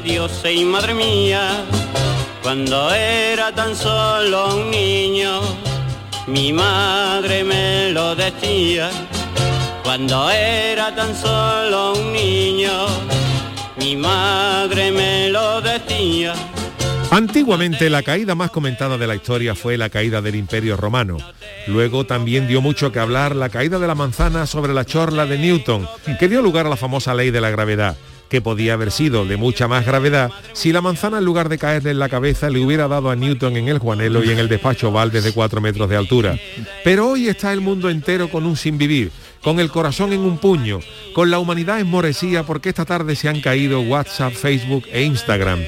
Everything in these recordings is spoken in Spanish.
Dios, y madre mía, cuando era tan solo un niño, mi madre me lo decía, cuando era tan solo un niño, mi madre me lo decía. Antiguamente la caída más comentada de la historia fue la caída del Imperio Romano. Luego también dio mucho que hablar la caída de la manzana sobre la chorla de Newton, que dio lugar a la famosa ley de la gravedad, que podía haber sido de mucha más gravedad si la manzana en lugar de caerle en la cabeza le hubiera dado a Newton en el Juanelo y en el despacho Val desde 4 metros de altura. Pero hoy está el mundo entero con un sin vivir, con el corazón en un puño, con la humanidad esmorecida porque esta tarde se han caído WhatsApp, Facebook e Instagram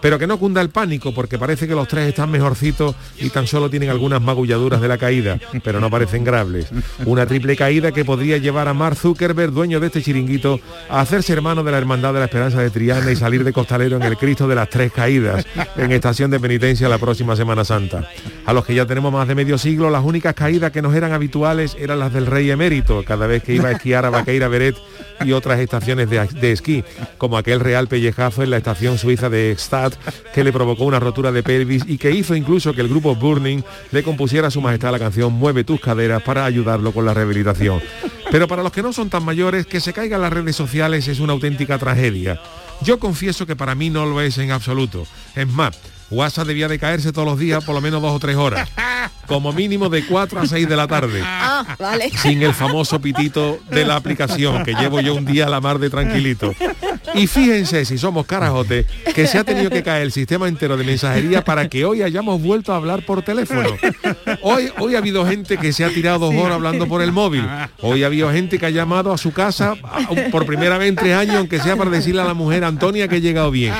pero que no cunda el pánico porque parece que los tres están mejorcitos y tan solo tienen algunas magulladuras de la caída, pero no parecen graves. Una triple caída que podría llevar a Mark Zuckerberg, dueño de este chiringuito, a hacerse hermano de la Hermandad de la Esperanza de Triana y salir de costalero en el Cristo de las Tres Caídas, en estación de penitencia la próxima Semana Santa. A los que ya tenemos más de medio siglo, las únicas caídas que nos eran habituales eran las del rey emérito, cada vez que iba a esquiar a Vaqueira Beret y otras estaciones de, esquí, como aquel real pellejazo en la estación suiza de Que le provocó una rotura de pelvis y que hizo incluso que el grupo Burning le compusiera a su majestad la canción Mueve tus caderas para ayudarlo con la rehabilitación. Pero para los que no son tan mayores, que se caigan las redes sociales es una auténtica tragedia. Yo confieso que para mí no lo es en absoluto. Es más, WhatsApp debía de caerse todos los días por lo menos dos o tres horas. Como mínimo de 4 a 6 de la tarde. Ah, vale. Sin el famoso pitito de la aplicación, que llevo yo un día a la mar de tranquilito. Y fíjense, si somos carajotes, que se ha tenido que caer el sistema entero de mensajería para que hoy hayamos vuelto a hablar por teléfono. Hoy, hoy ha habido gente que se ha tirado dos horas hablando por el móvil. Hoy ha habido gente que ha llamado a su casa por primera vez en tres años, aunque sea para decirle a la mujer Antonia que he llegado bien.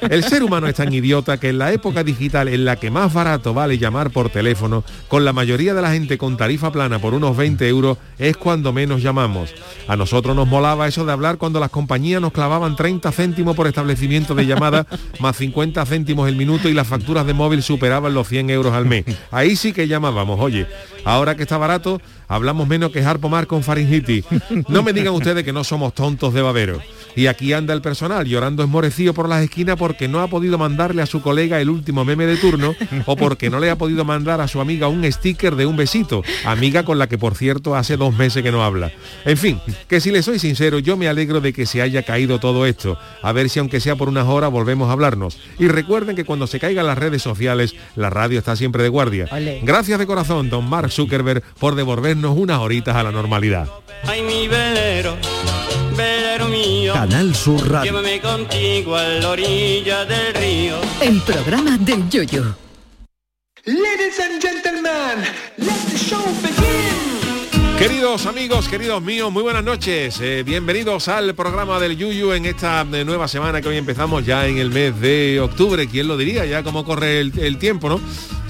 El ser humano es tan idiota que en la época digital en la que más barato vale llamar por teléfono, con la mayoría de la gente con tarifa plana por unos 20 euros, es cuando menos llamamos. A nosotros nos molaba eso de hablar cuando las compañías nos clavaban 30 céntimos por establecimiento de llamada, más 50 céntimos el minuto y las facturas de móvil superaban los 100 euros al mes. Ahí sí que llamábamos, oye, ahora que está barato, hablamos menos que Harpo Mar con faringitis. No me digan ustedes que no somos tontos de babero. Y aquí anda el personal llorando esmorecido por las esquinas porque no ha podido mandarle a su colega el último meme de turno o porque no le ha podido mandar a su amiga un sticker de un besito, amiga con la que por cierto hace dos meses que no habla. En fin, que si le soy sincero, yo me alegro de que se haya caído todo esto. A ver si aunque sea por unas horas volvemos a hablarnos. Y recuerden que cuando se caigan las redes sociales, la radio está siempre de guardia. Gracias de corazón, don Mark Zuckerberg, por devolvernos unas horitas a la normalidad. Ay, mi velero, velero mío. Canal Sur Radio. Llévame contigo a la orilla del río. El programa del Yoyo. Ladies and gentlemen, let the show begin. Queridos amigos, queridos míos, muy buenas noches. Eh, bienvenidos al programa del Yuyu en esta eh, nueva semana que hoy empezamos ya en el mes de octubre. ¿Quién lo diría? Ya como corre el, el tiempo, ¿no?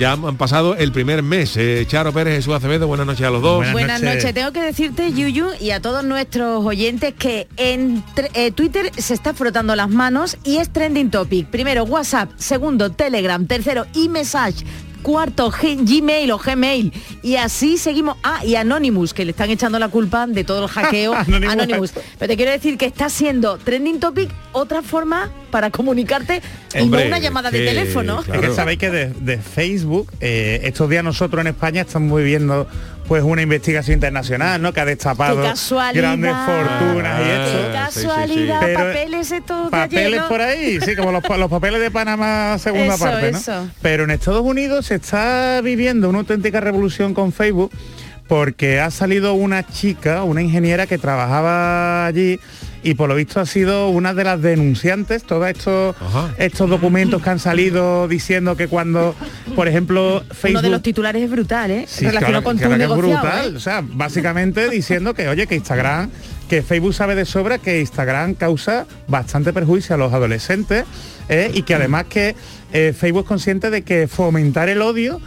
Ya han pasado el primer mes. Eh, Charo Pérez, Jesús Acevedo, buenas noches a los dos. Buenas, noches. Tengo que decirte, Yuyu, y a todos nuestros oyentes que en eh, Twitter se está frotando las manos y es trending topic. Primero WhatsApp, segundo Telegram, tercero e-message, cuarto G- Gmail o Gmail. Y así seguimos. Ah, y Anonymous, que le están echando la culpa de todo el hackeo. Anonymous. Anonymous. Pero te quiero decir que está siendo trending topic otra forma para comunicarte y no una llamada de teléfono. Es que sabéis que de, de Facebook, eh, estos días nosotros en España estamos viviendo pues una investigación internacional, ¿no? Que ha destapado grandes fortunas y Qué esto. casualidad, Pero- papeles de Papeles ayer, ¿no? por ahí, sí, como los, los papeles de Panamá segunda Eso, parte, ¿no? eso. Pero en Estados Unidos se está viviendo una auténtica revolución con Facebook porque ha salido una chica, una ingeniera que trabajaba allí y por lo visto ha sido una de las denunciantes, todos estos, estos documentos que han salido diciendo que cuando, por ejemplo, Facebook... Uno de los titulares es brutal, ¿eh? Sí, Relacionado claro, con tu que es brutal. ¿eh? O sea, básicamente diciendo que, oye, que Instagram que Facebook sabe de sobra que Instagram causa bastante perjuicio a los adolescentes ¿eh? y que además que eh, Facebook es consciente de que fomentar el odio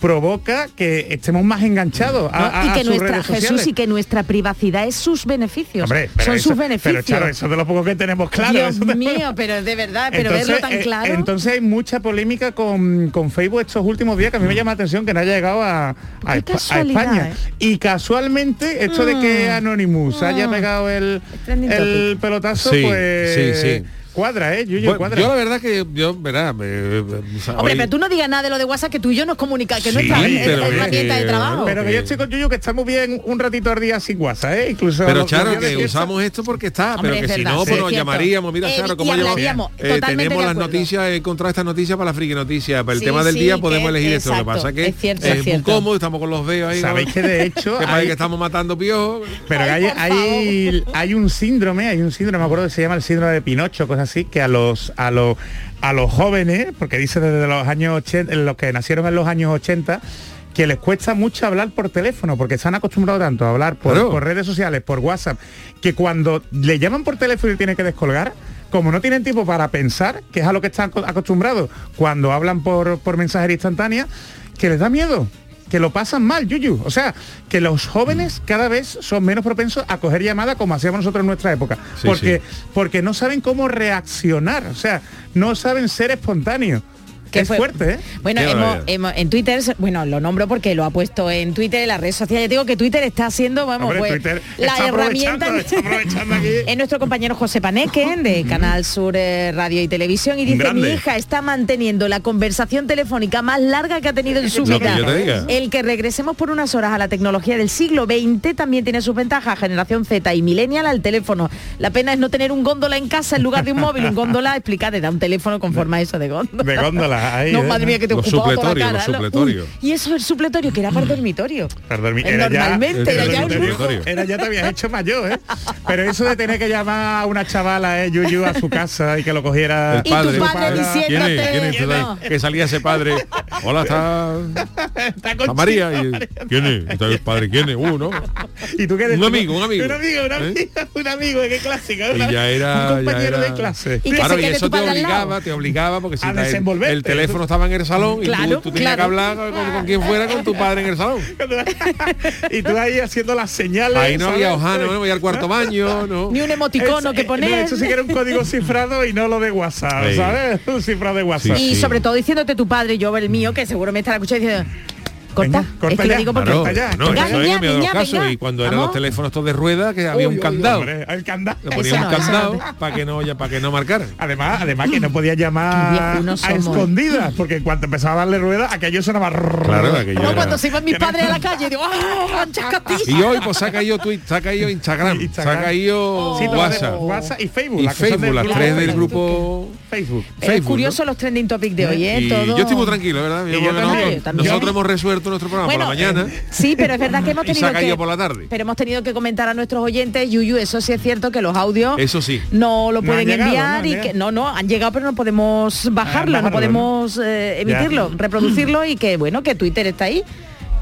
provoca que estemos más enganchados a, a- y a que sus nuestra redes sociales. Jesús y que nuestra privacidad es sus beneficios. Hombre, Son eso- sus beneficios. Pero Charo, eso de lo poco que tenemos claro. Dios mío, pero de verdad, pero verlo tan eh, claro. entonces hay mucha polémica con, con Facebook estos últimos días que a mí me llama la atención que no haya llegado a, España. ¿eh? Y casualmente esto de que Anonymous haya Mm. pegado el, el pelotazo, Sí, pues sí, sí. Cuadra, ¿eh? Yuyu, Bueno, cuadra. yo la verdad que yo, verá, me- Hombre, hoy- pero tú no digas nada de lo de WhatsApp que tú y yo nos comunica, que Sí, no es nuestra pero es que- herramienta de trabajo. Pero que yo estoy con Yuyu que estamos bien un ratito al día sin WhatsApp, ¿eh? Incluso Pero Charo, que usamos esto porque está, Hombre, pero que es si verdad, no, sí, pues es nos cierto. llamaríamos, mira Eh, Charo, cómo llevamos. hablaríamos, Eh, tenemos las noticias, he encontrado estas noticias para la friki noticias, para el tema del día podemos elegir esto. Lo que pasa que es cierto, es es muy cómodo, estamos con los dedos ahí. Sabéis que de hecho que parece hay- que estamos matando piojos. Pero hay un síndrome, hay un síndrome, me acuerdo que se llama el síndrome de Pinocho, cosas así, que a los a los a los jóvenes, porque dice desde los años 80, los que nacieron en los años 80, que les cuesta mucho hablar por teléfono, porque se han acostumbrado tanto a hablar por, Claro. por redes sociales, por WhatsApp, que cuando le llaman por teléfono y tienen que descolgar, como no tienen tiempo para pensar, que es a lo que están aco- acostumbrados cuando hablan por, por mensajería instantánea, que les da miedo que lo pasan mal, Yuyu. O sea, que los jóvenes cada vez son menos propensos a coger llamadas como hacíamos nosotros en nuestra época. Sí, porque, sí. porque no saben cómo reaccionar. O sea, no saben ser espontáneos. ¿Qué es fue? fuerte, ¿eh? Bueno, hemos, en Twitter, bueno, lo nombro porque lo ha puesto en Twitter, en las redes sociales. Te digo que Twitter está haciendo, vamos, Hombre, pues, Twitter la está herramienta. es nuestro compañero José Paneque, de Canal Sur eh, Radio y Televisión, y dice, Grande. mi hija está manteniendo la conversación telefónica más larga que ha tenido en su que vida. yo. El que regresemos por unas horas a la tecnología del siglo XX también tiene sus ventajas. Generación Z y Millennial al teléfono. La pena es no tener un góndola en casa en lugar de un móvil. Un góndola, explícate, da un teléfono con forma eso de góndola. De góndola, ahí, no, ¿eh? madre mía, que te Los ocupaba toda la cara. los supletorios. Uy, y eso es el supletorio, que era para el dormitorio. Para dormir. Eh, Era ya- Normalmente era el ya un dormitorio. Era ya te habías hecho mayor, ¿eh? Pero eso de tener que llamar a una chavala, ¿eh? Yuyu, a su casa y que lo cogiera... El Y tu padre. padre ¿Quién diciéndote, es? ¿Quién es? que Tú no. Que salía ese padre. Hola, está, Está está con María. chico, Y, ¿Quién es? Está el padre. ¿Quién es? Uh, ¿no? ¿Y tú qué Un amigo, un amigo. Un amigo, un ¿Eh? amigo, un amigo, qué clásico. Y ya era, un compañero ya era- de clase. Y que claro, se y eso te padre obligaba, te obligaba, porque si A desenvolverte. El teléfono estaba en el salón y Claro, tú, tú tenías claro. que hablar con, con quien fuera, con tu padre en el salón. y tú ahí haciendo las señales. Ahí no había hojana, no voy al cuarto baño, no. Ni un emoticono Eso- que eh, poner. no, eso sí que era un código cifrado y no lo de WhatsApp, Sí. ¿sabes? Un cifrado de WhatsApp. y Sí. sobre todo diciéndote tu padre, yo el mío, que seguro me estará escuchando diciendo, corta, Venga, corta es que ya. lo digo porque Claro, Corta ya, no, corta eso ya. es en el miedo de los Niña, casos. venga, Y cuando eran los teléfonos todos de rueda, que había Uy, un uy, candado. hombre, el candado. Le Eso un candado para que no para que no marcaran. Además, además que no podía llamar a escondidas, porque cuando empezaba a darle rueda, aquello sonaba Claro, aquello cuando se iban mis padres a la calle, digo, ¡ah! Y hoy pues se ha caído Twitter, se ha caído Instagram, Sí, todo WhatsApp. y Facebook. Y Facebook, las tres del grupo Facebook. Es curioso los trending topics de hoy, ¿eh? Y Todo... yo estoy muy tranquilo, ¿verdad? Yo yo yo nosotros hemos resuelto nuestro programa Bueno, por la mañana. Sí, pero es verdad que hemos tenido que... por la tarde. Pero hemos tenido que comentar a nuestros oyentes, Yuyu, eso sí es cierto que los audios Eso sí. no lo No pueden llegado, enviar no y que no, no, han llegado pero no podemos bajarlo, no bajarlo, podemos eh, emitirlo, Ya. reproducirlo y que bueno, que Twitter está ahí.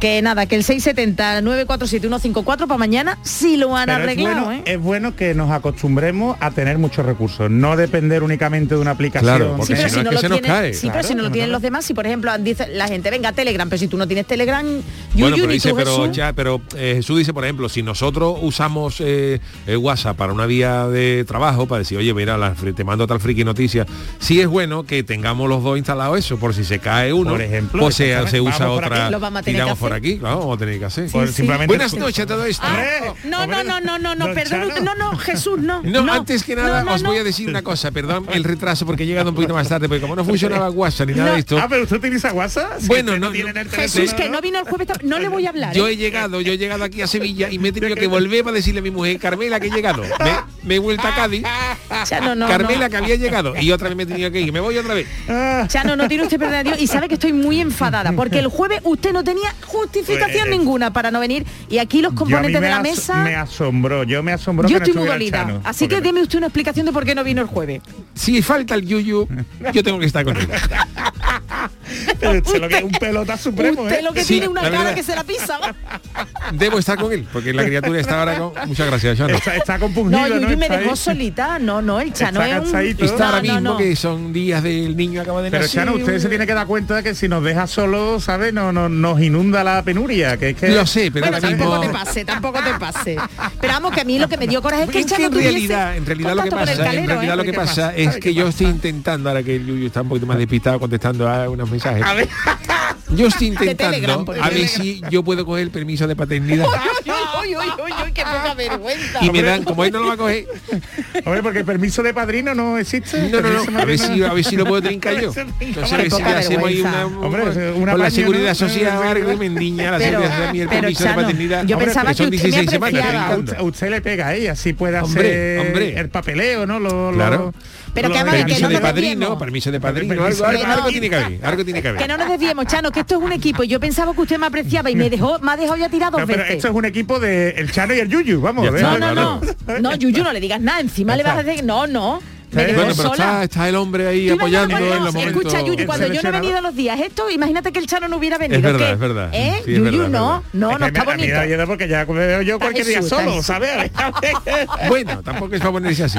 Que nada, que el 670-947-154 para mañana sí lo han Pero es arreglado, bueno, ¿eh? es bueno que nos acostumbremos a tener muchos recursos, no depender únicamente de una aplicación. Claro, porque Sí, pero si no es lo que se nos tienen, cae. sí, pero si no lo tienen los demás, si por ejemplo dice la gente, venga, Telegram, pero si tú no tienes Telegram, Bueno, pero dice, tú, pero, Jesús, ya, pero eh, Jesús dice, por ejemplo, si nosotros usamos eh, eh, WhatsApp para una vía de trabajo, para decir, oye, mira, la te mando tal friki noticia, sí es bueno que tengamos los dos instalados eso, por si se cae uno, Por ejemplo, pues se, se usa otra. Lo por. Aquí, claro, vamos a tener que hacer. Por- sí. simplemente- Buenas noches a todo esto. Ah, Hombre, no, no, no, no, no, no, perdón, no, no, Jesús, no. No, antes que nada os voy a decir una cosa, perdón el retraso porque he llegado un poquito más tarde, porque como no funcionaba WhatsApp ni nada de esto, Ah, pero usted utiliza WhatsApp. Si Bueno, no, tiene en el Jesús, que no vino el jueves, no le voy a hablar. Yo ¿eh? he llegado, yo he llegado aquí a Sevilla y me he tenido que volver para decirle a mi mujer, Carmela, que he llegado. Me, me he vuelto a Cádiz. Chano, Carmela, que había llegado. Y otra vez me he tenido que ir. Me voy otra vez. Ah, Chano, no tiene usted de Dios y sabe que estoy muy enfadada porque el jueves usted no tenía justificación Pues, ninguna para no venir y aquí los componentes de la mesa Me asombró, yo me asombró yo que no estoy muy dolida. Chano, Así que deme usted una explicación de por qué no vino el jueves. Si falta el yuyu, yo tengo que estar con él. Pero usted lo que es un pelota supremo, usted ¿eh? lo que Sí, tiene una cara verdad. que se la pisa. Debo estar con él, porque la criatura está ahora con... Muchas gracias, Chano. Está, está compungido, No, ¿no? Yuyu me Está ahí. dejó solita. No, no, el Chano Está es un... Está ahora No, no, mismo no. que son días del niño acaba de Pero nacer. Chano, usted se tiene que dar cuenta de que si nos deja solo, ¿sabe? No, no, nos inunda la penuria, que es que... Lo sé, pero Bueno, ahora tampoco mismo... te pase, tampoco te pase. Pero vamos, que a mí lo que me dio coraje es que el Es que Chano en tuviese realidad, en realidad lo que pasa, en calero, realidad ¿eh? lo que ¿Qué pasa es ¿Qué que yo estoy intentando, ahora que el Yuyu está un poquito más despistado contestando a unos mensajes. A ver, Yo estoy intentando a ver si yo puedo coger el permiso de paternidad. Uy, uy, uy, uy, qué poca vergüenza. Y me dan, como él no lo va a coger, hombre, porque el permiso de padrino no existe. no, no, Permiso no, a ver si, a ver si lo puedo trincar yo. Entonces a ver si le hacemos ahí una. Hombre, con una la paña, seguridad ¿no? social algo y me endiña la seguridad a mí el permiso de paternidad. yo Hombre, pensaba que usted me 16 semanas apreciaba. A usted, a le pega ahí, así puede Hombre, hacer hombre. el papeleo, ¿no? Lo, lo- Claro. Pero que además que Permiso no de padrino, permiso de padrino, Permiso algo, de algo, algo padrino. tiene que haber, algo tiene que haber. Que no nos desviemos, Chano, que esto es un equipo y yo pensaba que usted me apreciaba y me dejó, me ha dejado ya tirado dos No, pero veces. esto es un equipo de el Chano y el Yuyu, vamos. ¿eh? No, no, no. No, Yuyu, no le digas nada. Encima le vas a decir, no, no. Me Bueno, pero está, está el hombre ahí Tú apoyando en cuando- los momentos. Escucha, Yuyu, cuando yo no he venido los días esto, imagínate que el Chano no hubiera venido. verdad, ¿qué? es verdad. ¿Eh? Sí, es Yuyu, verdad, es no, verdad. no, Es no está me- a mí bonito. da miedo porque ya me veo yo cualquier día solo. ¿sabes? A a. Bueno, tampoco es para ponerse así.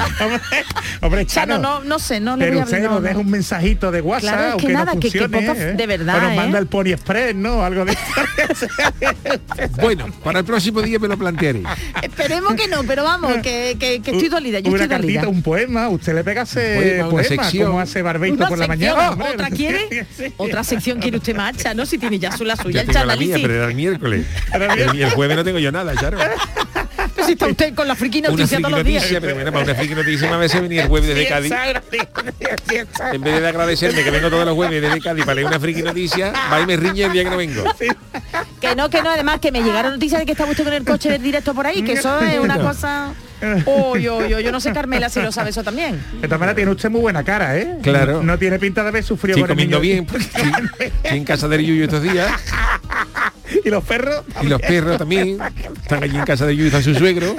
Hombre, Chano, Chano, no, no sé, no le voy pero a usted nos no, deja un mensajito de WhatsApp, Claro, es que aunque nada, no que- que funcione, poca- ¿eh? de verdad, O nos ¿eh? manda el Pony Express, ¿no? Algo de Bueno, para el próximo día me lo plantearé. Esperemos que no, pero vamos, que, estoy dolida, yo estoy dolida. cartita, un poema, usted le poema, una poema, sección. como hace Barbeito por la mañana. hombre. ¿Otra quiere? Sí. Otra sección quiere usted más, Chano, si tiene ya su la suya, Ya el tengo la mía, pero era el miércoles. Era el El, el jueves no tengo yo nada, Charo. Si está usted con la friki Una noticia friki todos los días. pero bueno, para una friki noticia a veces venir el jueves desde Cádiz. En vez de agradecerme que vengo todos los jueves desde Cádiz para leer una friki noticia, va y me riñe el día que no vengo. Que no, que no, además que me llegaron noticias de que estaba usted con el coche del directo por ahí, que eso es una cosa... Uy, uy, uy, yo no sé Carmela si lo sabe eso también. De todas maneras tiene usted muy buena cara, ¿eh? Claro. No, no tiene pinta de haber sufrido por el comiendo niño. bien, porque estoy, estoy en casa del Yuyu estos días. Y los perros. Y los perros también. Están allí en casa de Yuyu, está su suegro.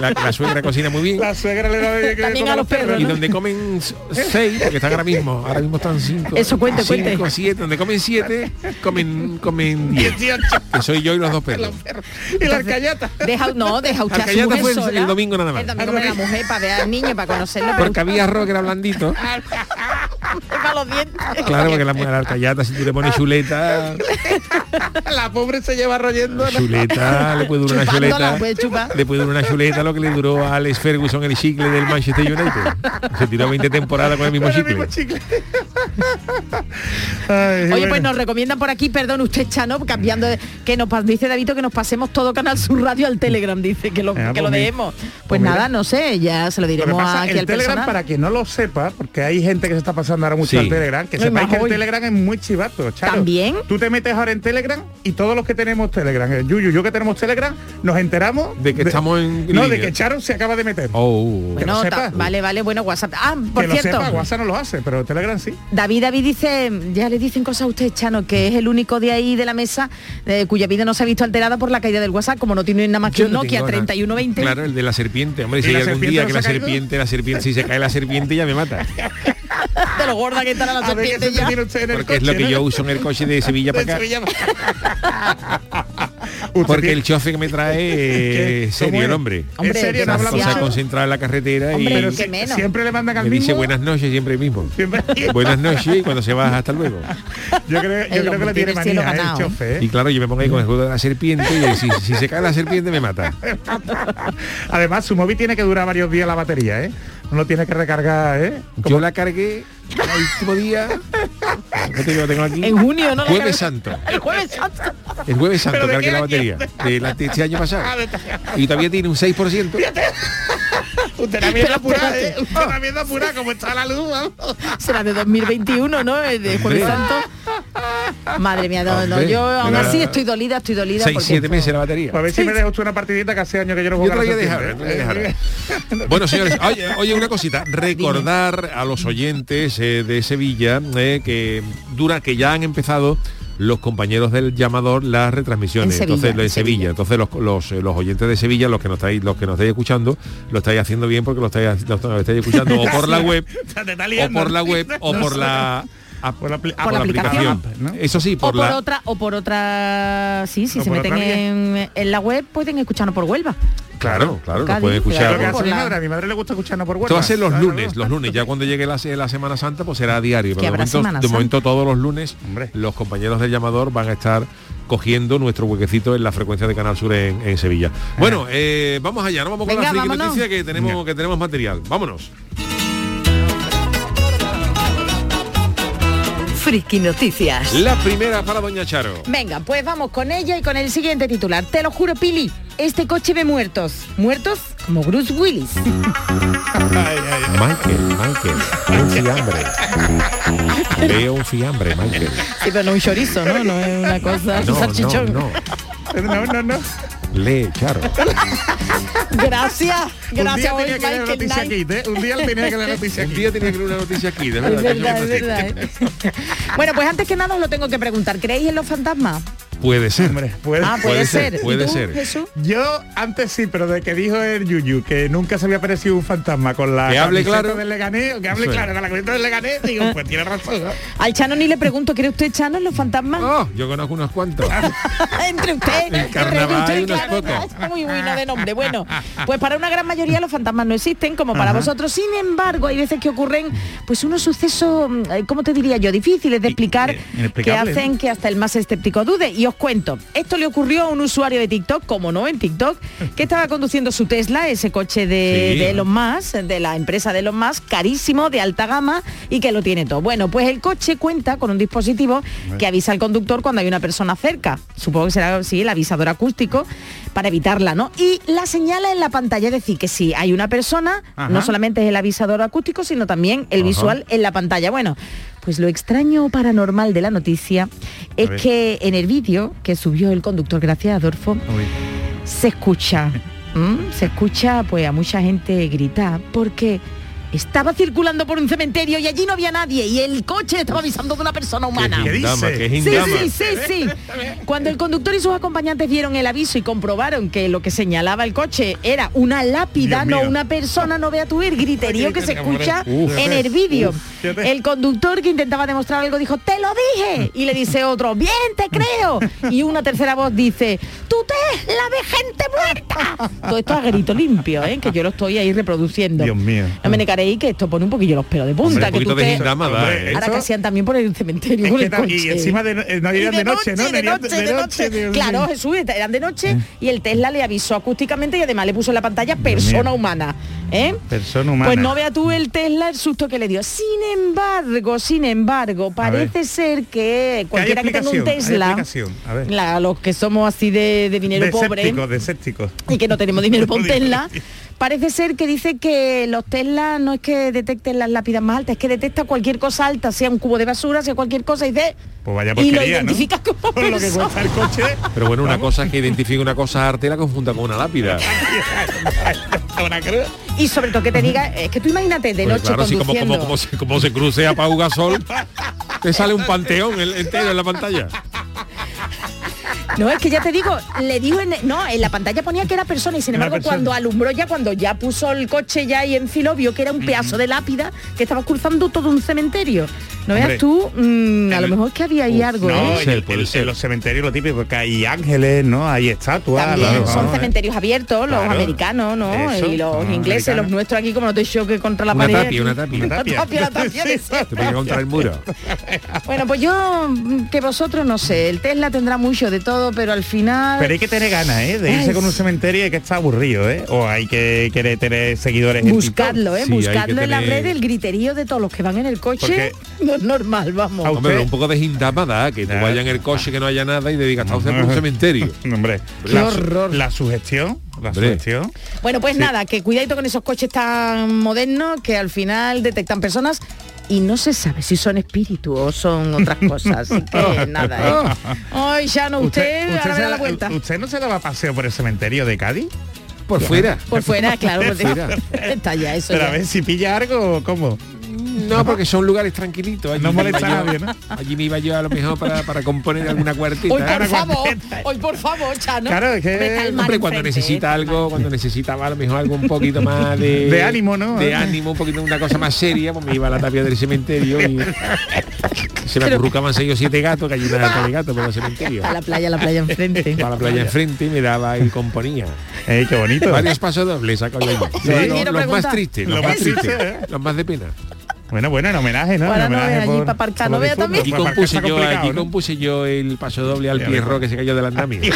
La, la suegra cocina muy bien. La suegra le da que También a los perros, Y ¿no? donde comen seis, porque están ahora mismo, ahora mismo están cinco. Eso, cuente, cinco, cuente. siete, donde comen siete, comen, comen diez. 18. Que soy yo y los dos perros. Y la alcayata. Deja, no, deja usted a su mujer fue el- sola. el domingo nada más. El domingo la mujer para ver al niño, para conocerlo. Porque había arroz que era blandito. para los dientes. Claro, porque la mujer alcayata, si tú le pones chuleta, La pobre se lleva royendo. ¿no? chuleta, le puede durar una chuleta. puede. Le puede durar una chuleta lo que le duró a Alex Ferguson el chicle del Manchester United. Se tiró 20 temporadas con el mismo Con el chicle. mismo chicle. Ay, Oye, bueno. pues nos recomiendan por aquí, perdón usted, Chano, cambiando de, que nos dice David que nos pasemos todo Canal Sur Radio al Telegram, dice que lo, Ah, que pues lo dejemos. Pues, pues mira. nada, no sé, ya se lo Lo diremos pasa, aquí el al Telegram, personal. para quien no lo sepa, porque hay gente que se está pasando ahora mucho Sí. al Telegram, que sepáis que el hoy. Telegram es muy chivato, Charo. ¿También? Tú te metes ahora en Telegram y todos los que tenemos Telegram, el Yuyu, yo que tenemos Telegram, nos enteramos De que estamos en No, línea. de que Charo se acaba de meter. Oh. lo Bueno, sepa. ta- vale, vale, bueno, WhatsApp. Ah, por que lo cierto, sepa, WhatsApp no lo hace, pero Telegram sí. David, David dice, ya le dicen cosas a usted, Chano, que es el único de ahí de la mesa eh, cuya vida no se ha visto alterada por la caída del WhatsApp, como no tiene nada más que Yo un no Nokia tengo nada. 3120. Claro, el de la serpiente. Hombre, ¿Y si hay algún día no que la serpiente, la serpiente, si se cae la serpiente ya me mata. de lo gorda que estará la serpiente se ya. tiene usted en el Porque es lo coche, que ¿no? yo uso en el coche de Sevilla para De acá. Sevilla para- Usted Porque el chofe que me trae es serio ¿Cómo el hombre. Hombre, ¿En serio? En la carretera Hombre, y menos. siempre le mandan al me mismo. dice buenas noches siempre mismo. Siempre- Buenas noches y cuando se baja hasta luego. Yo creo, yo El creo que le tiene el manía, ¿eh, el ganado, ¿eh? chofe. ¿eh? Y claro, yo me pongo ahí con el juego de la serpiente y si, si se cae la serpiente me mata. Además, su móvil tiene que durar varios días la batería, ¿eh? No lo tiene que recargar, ¿eh? Yo la cargué el último día. ¿qué te digo? Lo tengo aquí. En junio, ¿no? La Jueves Santo. El jueves santo. El jueves santo ¿Pero de cargué qué la batería. De la- de este año pasado. Ah, de- Y todavía tiene un 6%. Usted la viendo Pero apurada, ¿eh? Usted la viendo apurada, como está la luz. Será de 2021, ¿no? El de Jueves. Santo. Madre mía, no, no, Hombre, yo aún así estoy dolida, estoy dolida. 6, porque 7 esto- meses la batería. Pues a ver si me deja usted una partidita que hace años que yo no juego. Bueno, señores, oye, oye, una cosita, recordar a los oyentes eh, de Sevilla eh, que dura que ya han empezado los compañeros del llamador las retransmisiones En Sevilla, entonces en Sevilla, Sevilla. entonces los, los, eh, los oyentes de Sevilla los que nos estáis los que nos estáis escuchando lo estáis haciendo bien porque lo estáis, lo estáis escuchando o por la web o por la web o por la Ah, Por la, Por la aplicación. ¿no? Eso sí, O por por la... otra, o por otra, sí, si O se por meten en, en la web pueden escucharnos por Huelva. Claro, claro, lo pueden escuchar. Claro, por- hace mi por la- madre, a mi madre le gusta escucharnos por Esto va a WhatsApp. ser los lunes, los lunes. Ya cuando llegue la, la Semana Santa, pues será a diario. Pero de momento, de todos los lunes Hombre. los compañeros del llamador van a estar cogiendo nuestro huequecito en la frecuencia de Canal Sur en, en Sevilla. Bueno, eh, vamos allá, no vamos con Venga, la noticia que tenemos, Venga. que tenemos material. Vámonos. Friki Noticias. La primera para Doña Charo. Venga, pues vamos con ella y con el siguiente titular. Te lo juro, Pili, este coche ve muertos. Muertos como Bruce Willis. Michael, Michael, un fiambre. Veo un fiambre, Michael. Sí, pero no un chorizo, ¿no? No es una cosa, un No, no, salchichón. no. No, no, no. Lee, Charo. Gracias, Un día gracias, tenía que leer noticia aquí, ¿eh? Un día tenía que leer la noticia Un aquí. día tenía que leer una noticia aquí, de Es verdad. bueno, pues antes que nada os lo tengo que preguntar. ¿Creéis en los fantasmas? Puede ser. Hombre, puede- Ah, puede, Puede ser. ser, ¿Y puede tú, ser. Jesús? Yo antes sí, pero de que dijo el Yuyu que nunca se había aparecido un fantasma con la Que hable claro. del Leganés, que hable claro con la camiseta del Leganés, digo, pues tiene razón. ¿no? Al Chano ni le pregunto, ¿cree usted Chano en los fantasmas? Oh, yo conozco unos cuantos. Entre usted, En carnaval hay usted, unos claro, pocos. está muy bueno de nombre. Bueno, pues para una gran mayoría los fantasmas no existen, como para vosotros. Sin embargo, hay veces que ocurren pues unos sucesos, mm, eh, ¿cómo te diría yo? Difíciles de explicar, eh, que hacen que hasta el más escéptico dude. Y os cuento, esto le ocurrió a un usuario de TikTok, como no, en TikTok, que estaba conduciendo su Tesla, ese coche de, Sí. de Elon Musk, de la empresa de Elon Musk, carísimo, de alta gama y que lo tiene todo. Bueno, pues el coche cuenta con un dispositivo que avisa al conductor cuando hay una persona cerca. Supongo que será sí, el avisador acústico para evitarla, ¿no? Y la señala en la pantalla, es decir, que si hay una persona, Ajá. no solamente es el avisador acústico, sino también el Ajá. visual en la pantalla. Bueno, pues lo extraño paranormal de la noticia es que en el vídeo que subió el conductor, gracias Adolfo, se escucha, ¿m? se escucha pues a mucha gente gritar porque estaba circulando por un cementerio y allí no había nadie y el coche estaba avisando de una persona humana. Sí, sí, sí, sí. Cuando el conductor y sus acompañantes vieron el aviso y comprobaron que lo que señalaba el coche era una lápida, no una persona, no vea tú el griterío que se escucha Uf. en el vídeo. El conductor que intentaba demostrar algo dijo, te lo dije. Y le dice otro, bien, te creo. Y una tercera voz dice, tú te la de gente muerta. Todo esto a grito limpio, ¿eh? que yo lo estoy ahí reproduciendo. Dios mío. No me negaréis que esto pone un poquillo los pelos de punta. Hombre, que tú de te- ¿eh? Ahora Eso- que hacían también por el cementerio Es con que el tal- coche. y encima de, eh, no Y irían de noche, ¿no? de noche, de noche. Claro. Jesús, eran de noche y el Tesla le avisó acústicamente y además le puso en la pantalla persona humana. ¿eh? Persona humana. Pues no vea tú el Tesla el susto que le dio. Sin embargo, sin embargo, parece ser que cualquiera que tenga un Tesla, explicación. A ver. la- los que somos así de, de dinero pobre, y que no tenemos dinero por un Tesla, parece ser que dice que los Tesla no es que detecten las lápidas más altas, es que detecta cualquier cosa alta, sea un cubo de basura, sea cualquier cosa, y dice... Pues vaya y lo identificas como Por lo que cuesta el coche. Pero bueno, una cosa es que identifique una cosa arte y la confunda con una lápida. Y sobre todo que te diga, es que tú imagínate de Pues noche claro, como, conduciendo. como, como, se, como se cruce a Pau Gasol, te sale un panteón entero en la pantalla. No, es que ya te digo, le dijo en, no, en la pantalla ponía que era persona y sin Una embargo cuando alumbró ya, cuando ya puso el coche ya y enfiló, vio que era un pedazo de lápida que estaba cruzando todo un cementerio. No veas tú, mm, a lo el- mejor que había ahí algo, No, ¿eh? Puede ser, en, los cementerios lo típico, que hay ángeles, ¿no? Hay estatuas. También claro, son ¿eh? cementerios abiertos, los Claro. americanos, ¿no? Eso, y los los ingleses, americanos. los nuestros aquí, como no te choque contra la Una pared. tapia, una tapia. Una tapia, la tapia Sí, siempre. Te contra el muro. Bueno, pues yo, mm, que vosotros no sé, el Tesla tendrá mucho de todo, pero al final... Pero hay que tener ganas, ¿eh? De irse Ay, con un cementerio y hay que estar aburrido, ¿eh? O hay que querer tener seguidores en Buscarlo, ¿eh? Sí, que Buscarlo en la tener- red, el griterío de todos los que van en el coche. No es normal, vamos. A Hombre, un poco de hindama da, que tú Ya. vayas en el coche que no haya nada y te digas, usted por un cementerio. Hombre, Qué la, horror. la sugestión, la Hombre. sugestión. Bueno, pues nada, que cuidadito con esos coches tan modernos que al final detectan personas y no se sabe si son espíritus o son otras cosas. Así que nada, ¿eh? Ay, ya no, usted, ahora me se da la vuelta. ¿Usted no se daba paseo por el cementerio de Cádiz? Por fuera. Por fuera, claro, por Fuera. Está ya eso Pero a ver si pilla algo o cómo. No, porque son lugares tranquilitos. Allí No me molesta iba a yo- nadie, ¿no? Allí me iba yo a lo mejor para, para componer alguna cuarteta. Hoy por favor, hoy por favor, Chano. Claro, es que- Hombre, cuando enfrente, necesita ¿eh? algo, cuando necesitaba a lo mejor algo un poquito más de... De ánimo, ¿no? De ánimo, un poquito una cosa más seria, pues me iba a la tapia del cementerio y se me acurrucaban seis o siete gatos, que gata de gato por el cementerio. A la playa, a la playa enfrente. Para la playa enfrente y me daba y componía. Eh, qué bonito. Varios pasos dobles sacado yo. Sí, Los- más tristes, los Lo más tristes, triste, ¿eh? los más de pena. Bueno, bueno, en homenaje, ¿no? Ahora En no homenaje allí por- pa' aparcar, no vea también. Para compuse yo, allí compuse yo el paso doble al pierro que se cayó del andamio.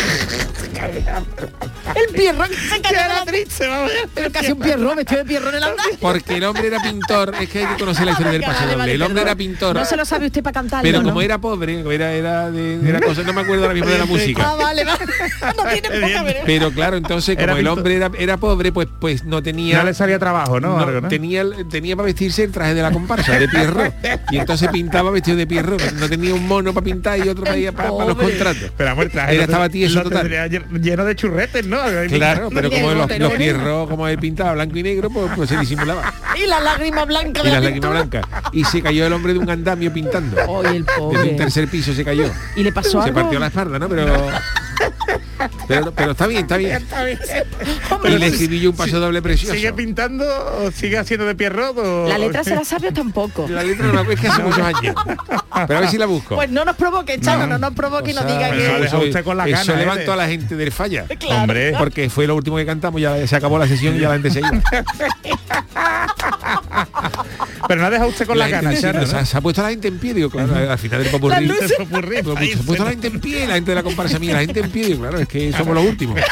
El pierro que se cayó de la triste, vamos a ver. Pero casi un pierro, vestido de pierro en el andamio. Porque el hombre era pintor, es que hay que conocer la historia del paso doble. El hombre era pintor. No se lo sabe usted para cantarlo, Pero como era pobre, era, era de, era cosa, no me acuerdo ahora mismo de la Ah, música. vale, vale. No tiene. Pero claro, entonces como Era el hombre era, era pobre, pues pues no tenía No le salía trabajo, ¿no? no, Algo, ¿no? tenía tenía para vestirse el traje de la comparsa de Pierro y entonces pintaba vestido de Pierro no tenía un mono para pintar y otro para, los contratos Pero amor, traje Era- estaba tieso total. lleno de churretes, ¿no? claro pero como los, los bueno. Pierro como él pintaba blanco y negro pues, pues se disimulaba Y la lágrima blanca y de la las lágrimas pintura. blancas y se cayó el hombre de un andamio pintando Ay, el desde un pobre. tercer piso se cayó ¿Y le pasó se algo? partió la espalda no pero pero, pero está bien está bien y Hombre, le escribí yo un paso doble precioso ¿Sigue pintando o sigue haciendo de Pierrot? O... La letra se la sabe tampoco. la letra no me acuerdo es que hace muchos años pero a ver si la busco Pues no nos provoque, Chano, no, nos provoque y nos sea, diga que... deja usted con la eso gana, ¿eh? levantó a la gente del falla. Claro. Hombre. Porque fue lo último que cantamos, ya se acabó la sesión y ya la gente se iba. Pero no ha dejado usted con la, gente gana, Chano, se, ¿no? ha- se ha puesto la gente en pie, digo, claro, al final del popurrí. Ahí Se ha puesto la gente en pie, la gente de la comparsa mía, la gente en pie, digo, claro, es que somos los últimos.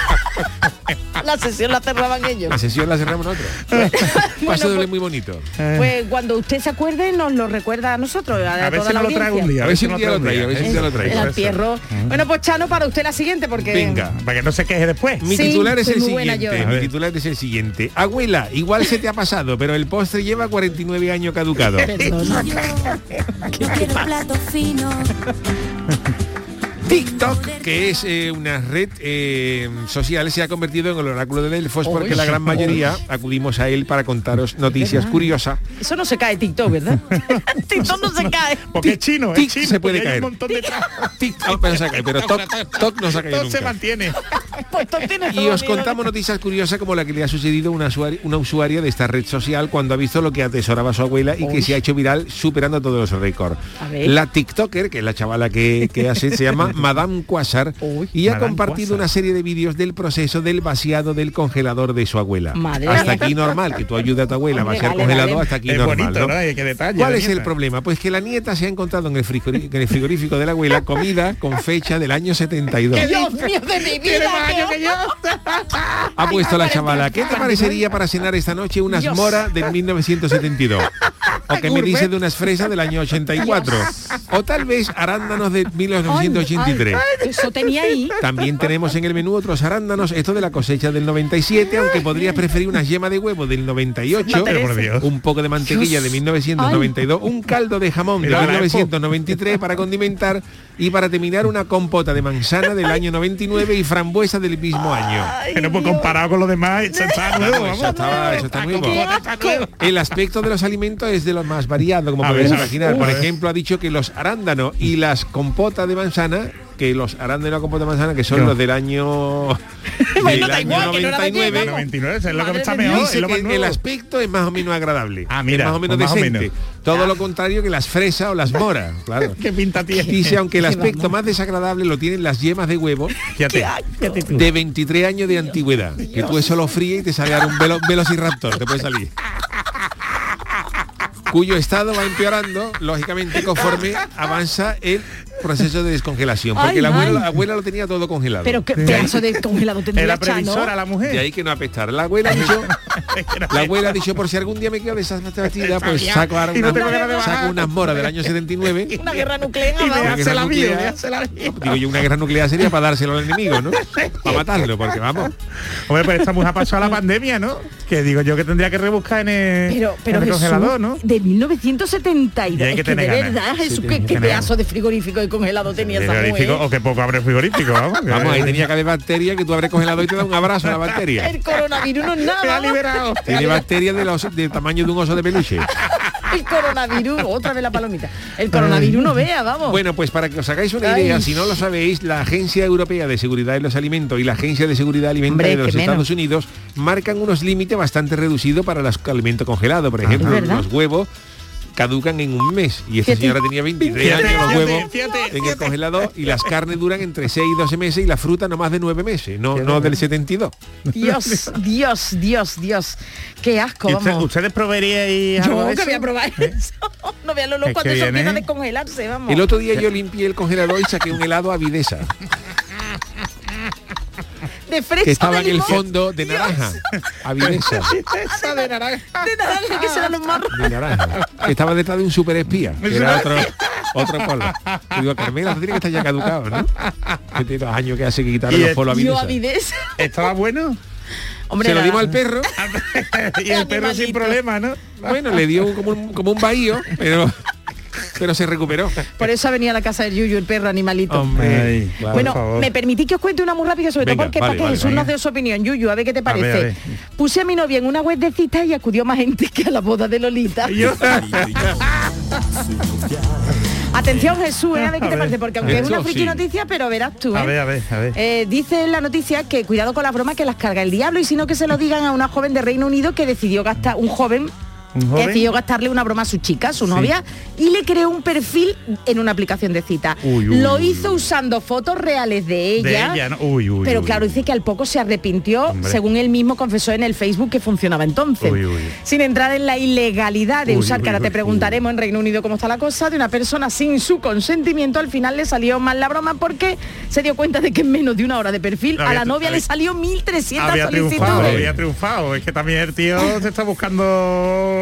La sesión la cerraban ellos. La sesión la cerramos nosotros. Paso doble pues- muy bonito. Pues cuando usted se acuerde nos lo recuerda a nosotros, a, A ver si lo trae un día. A ver si un día lo traigo, a ver si un día lo El alpierro. Bueno, pues Chano, para usted la siguiente, porque... Venga. Para que no se queje después. Mi Sí, titular es el siguiente. yo. Mi titular es el siguiente. Abuela, igual se te ha pasado, pero el postre lleva 49 años caducado. Perdón. No quiero plato fino. TikTok, que es eh, una red eh, social, se ha convertido en el oráculo de Delfos porque la gran mayoría acudimos a él para contaros noticias curiosas. Eso no se cae TikTok, ¿verdad? TikTok no se cae. Porque es chino, es chino. se puede hay caer. un montón de tra- TikTok pero, se cae, pero Tok, Tok no se ha caído Todo se nunca. mantiene. Pues Y os contamos noticias curiosas como la que le ha sucedido a una, usuaria, una usuaria de esta red social cuando ha visto lo que atesoraba su abuela y que se ha hecho viral superando todos los récords. La TikToker, que es la chavala que, que hace, se llama Madame Quasar y ha Madame compartido Quasar. una serie de vídeos del proceso del vaciado del congelador de su abuela. Madre hasta aquí normal, que tú ayudes a tu abuela a vaciar congelador hasta aquí Es normal. bonito, ¿no? ¿no? Ay, qué detalle, ¿Cuál es el problema? Pues que la nieta se ha encontrado en el, frigori- en el frigorífico de la abuela comida con fecha del año 72. Dios mío de mi vida. Tiene más qué años que yo. Ha puesto la chavala. ¿Qué te parecería para cenar esta noche unas moras del 1972? O que me dice de unas fresas del año 84. O tal vez arándanos de 1983. Ay, Eso tenía ahí. También tenemos en el menú otros arándanos, esto de la cosecha del 97, aunque podrías preferir una yema de huevo del 98, Pero por Dios. un poco de mantequilla de 1992, un caldo de jamón de Mira, 1993 para condimentar y para terminar una compota de manzana del año 99 y frambuesa del mismo año. Pero pues comparado con lo demás, eso está nuevo, eso eso está. El aspecto de los alimentos es de los más variado, como podéis imaginar. Por ejemplo, ha dicho que los arándanos y las compotas de manzana, que los arándanos y la compota de manzana, que son No. los del año del año igual, que no era de 99, vamos. 99, es lo que está de mejor, es lo más el aspecto es más o menos agradable. Ah, mira, es más o menos pues más o decente. menos. Todo lo contrario que las fresas o las moras, claro. ¿Qué pinta tiene? Dice, aunque el aspecto más desagradable lo tienen las yemas de huevo Fíjate, de 23 años de antigüedad. Que tú eso lo fríes y te sale un velo, velociraptor, te puede salir. Cuyo estado va empeorando, lógicamente, conforme avanza el proceso de descongelación. Porque Ay, la, abuela, la abuela lo tenía todo congelado. Pero qué pedazo de congelado tendría Era previsora la mujer. de ahí que no apestar. La abuela dicho, la abuela ha dicho, por si algún día me quedo desabatida, pues saco ahora no una- de bajar. saco unas moras del año 79. Una guerra nuclear. Y me hace la vida. Digo yo, una guerra nuclear sería para dárselo al enemigo, ¿no? Para matarlo, porque vamos. Hombre, pero esta mujer ha pasado a la pandemia, ¿no? Que digo yo que tendría que rebuscar en el, Pero, pero en el Jesús, congelador, ¿no? de 1972. Y hay Es que que de tener ganas. verdad, Jesús, Sí, qué, pedazo de frigorífico y congelado tenía esa Frigorífico, mujer. o que poco abre frigorífico, vamos. que- Vamos, ahí tenía que haber bacterias que tú abres congelado y te da un abrazo a la bacteria. El coronavirus no es Me ha nada. liberado. Tiene bacterias de los- del tamaño de un oso de peluche. El coronavirus, otra vez la palomita. El coronavirus no vea, vamos. Bueno, pues para que os hagáis una idea, Ay. si no lo sabéis, la Agencia Europea de Seguridad de los Alimentos y la Agencia de Seguridad Alimentaria Hombre, de los menos. Estados Unidos marcan unos límites bastante reducidos para los alimentos congelados. Por ejemplo, ¿verdad? los huevos caducan en un mes y esta señora tenía 23 Fíjate, años los huevos fíjate, en el congelador y las carnes duran entre 6 y 12 meses y la fruta no más de 9 meses, no, no del 72. Dios, Dios, Dios, Dios. Qué asco, ¿Y usted- vamos. ¿Ustedes probaríais Yo que eso? voy a probar eso. No vea lo loco cuando eso empieza a descongelarse, vamos. El otro día yo limpié el congelador y saqué un helado a Videsa, de que estaba de en el fondo de naranja. Esa de naranja. De naranja, que los marrones. de naranja. Que estaba detrás de un super espía, que era otro, otro polo. Y digo, Carmela, tiene que estar ya caducado, ¿no? Que tiene dos años que hace que los polos a avidez. ¿Estaba bueno? Hombre, Se lo dimos al perro, y el perro sin problema, ¿no? bueno, le dio como un, como un bahío, pero, pero se recuperó. Por eso ha venido a la casa del Yuyu, el perro animalito. Claro, bueno, me permitís que os cuente una muy rápida, sobre Venga, todo porque vale, para que Jesús nos dé su opinión. Yuyu, a ver qué te parece. a ver. Puse a mi novia en una web de citas y acudió más gente que a la boda de Lolita. Atención Jesús, ¿eh? a ver qué A te ver. parece, porque aunque es una friki sí. noticia, pero verás tú. ¿eh? A ver, a ver, a ver. Eh, dice en la noticia que cuidado con las bromas que las carga el diablo y sino que se lo digan a una joven de Reino Unido que decidió gastar, un joven ¿Un que decidió gastarle una broma a su chica, su novia, y le creó un perfil en una aplicación de cita. Uy, uy, lo uy, hizo usando fotos reales de De ella. pero claro, dice que al poco se arrepintió, Hombre. según él mismo confesó en el Facebook que funcionaba entonces. Uy, uy. Sin entrar en la ilegalidad de usar, que ahora te preguntaremos en Reino Unido cómo está la cosa, de una persona sin su consentimiento, al final le salió mal la broma porque se dio cuenta de que en menos de una hora de perfil a la novia le salió 1.300 había triunfado, solicitudes. había triunfado. Es que también el tío se está buscando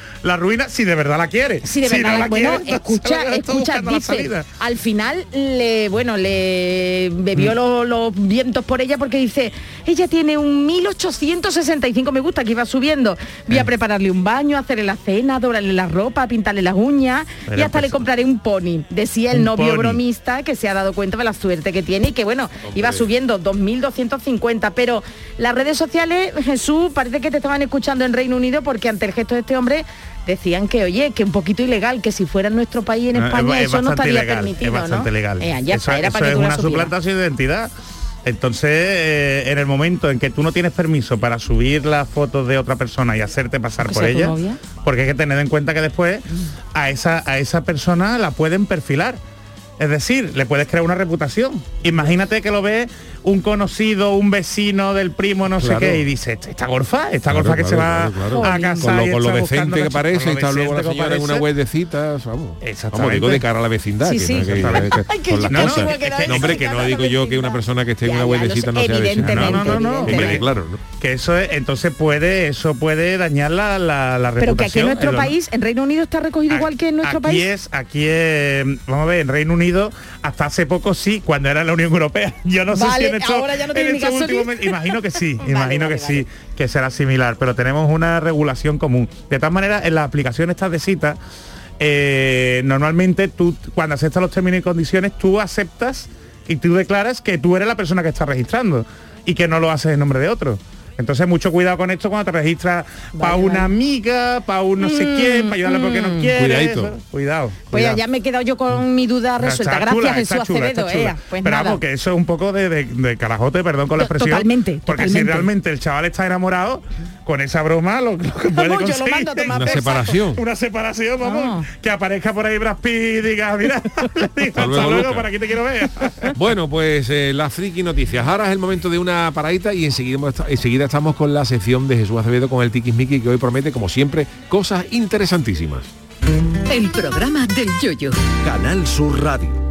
la ruina si de verdad la quiere. Sí, de Si verdad. no la bueno, quiere, escucha, escucha, la dice, al final le, bueno, le bebió lo- los vientos por ella porque dice, ella tiene un 1865, me gusta que iba subiendo. Voy Eh. a prepararle un baño, hacerle la cena, doblarle la ropa, pintarle las uñas y hasta pues- le compraré un pony. Decía el novio pony. bromista que se ha dado cuenta de la suerte que tiene y que bueno, iba subiendo 2250, pero las redes sociales, Jesús, parece que te estaban escuchando en Reino Unido porque ante el gesto de este hombre decían que oye, que un poquito ilegal, que si fuera en nuestro país en No, España es- es eso no estaría ilegal, permitido, es bastante ¿no? legal. Eh, ya eso está, era eso para que es una suplantación de identidad. Entonces, eh, en el momento en que tú no tienes permiso para subir las fotos de otra persona y hacerte pasar ¿Que por ella, novia? porque hay que tener en cuenta que después a esa, a esa persona la pueden perfilar. Es decir, le puedes crear una reputación. Imagínate que lo ve un conocido, un vecino del primo, no Claro. sé qué, y dice, esta gorfa, esta Claro, gorfa que se va claro, claro, a claro. casa Con lo, con lo decente que parece, está luego la señora en una web de citas, vamos. Exactamente. Vamos, digo de cara a la vecindad, Sí, que sí. no, que- con las no, cosas. no, hombre, que no digo yo que una persona que esté en una web de citas sé, no sea vecina. No, no, no, no. Claro, ¿no? que eso es, entonces puede eso puede dañar la, la, la Pero que aquí reputación en nuestro país, en Reino Unido está recogido igual que en nuestro aquí país. es aquí es vamos a ver en Reino Unido hasta hace poco sí cuando era la Unión Europea yo no sé si en esto, ahora ya no tiene en ni gasolina. imagino que sí imagino vale, que sí que será similar pero tenemos una regulación común. De todas maneras en las aplicaciones estas de cita eh, normalmente tú cuando aceptas los términos y condiciones tú aceptas y tú declaras que tú eres la persona que está registrando y que no lo haces en nombre de otro entonces mucho cuidado con esto cuando te registras para Vale, una vale. amiga, para un no sé quién, para ayudarle porque no mm. quiere. Cuidadito. eso. Cuidado. Pues cuidado. ya me he quedado yo con mi duda resuelta. Está Gracias chula, Jesús está chula, Acevedo. está chula. ea, pues Pero nada. vamos, que eso es un poco de, de- de carajote, perdón con la expresión. totalmente, Porque si realmente el chaval está enamorado, con esa broma lo, lo que puede Vamos, yo lo conseguir mando a tomar Una separación. una separación, vamos, Vamos. que aparezca por ahí Brad Pitt y diga, mira, hasta luego, luego, Luca". para aquí te quiero ver. Bueno, pues eh, las friki noticias. Ahora es el momento de una paradita y enseguida, enseguida estamos con la sección de Jesús Acevedo con el Tiquismiqui que hoy promete, como siempre, cosas interesantísimas. El programa del yoyo. Canal Sur Radio.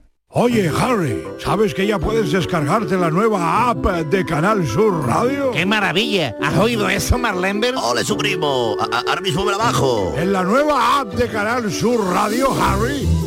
Oye, Harry, ¿sabes que ya puedes descargarte la nueva app de Canal Sur Radio? ¡Qué maravilla! ¿Has oído eso, Marlenber? ¡Ole, su primo! A- a- ahora mismo me la bajo. En la nueva app de Canal Sur Radio, Harry,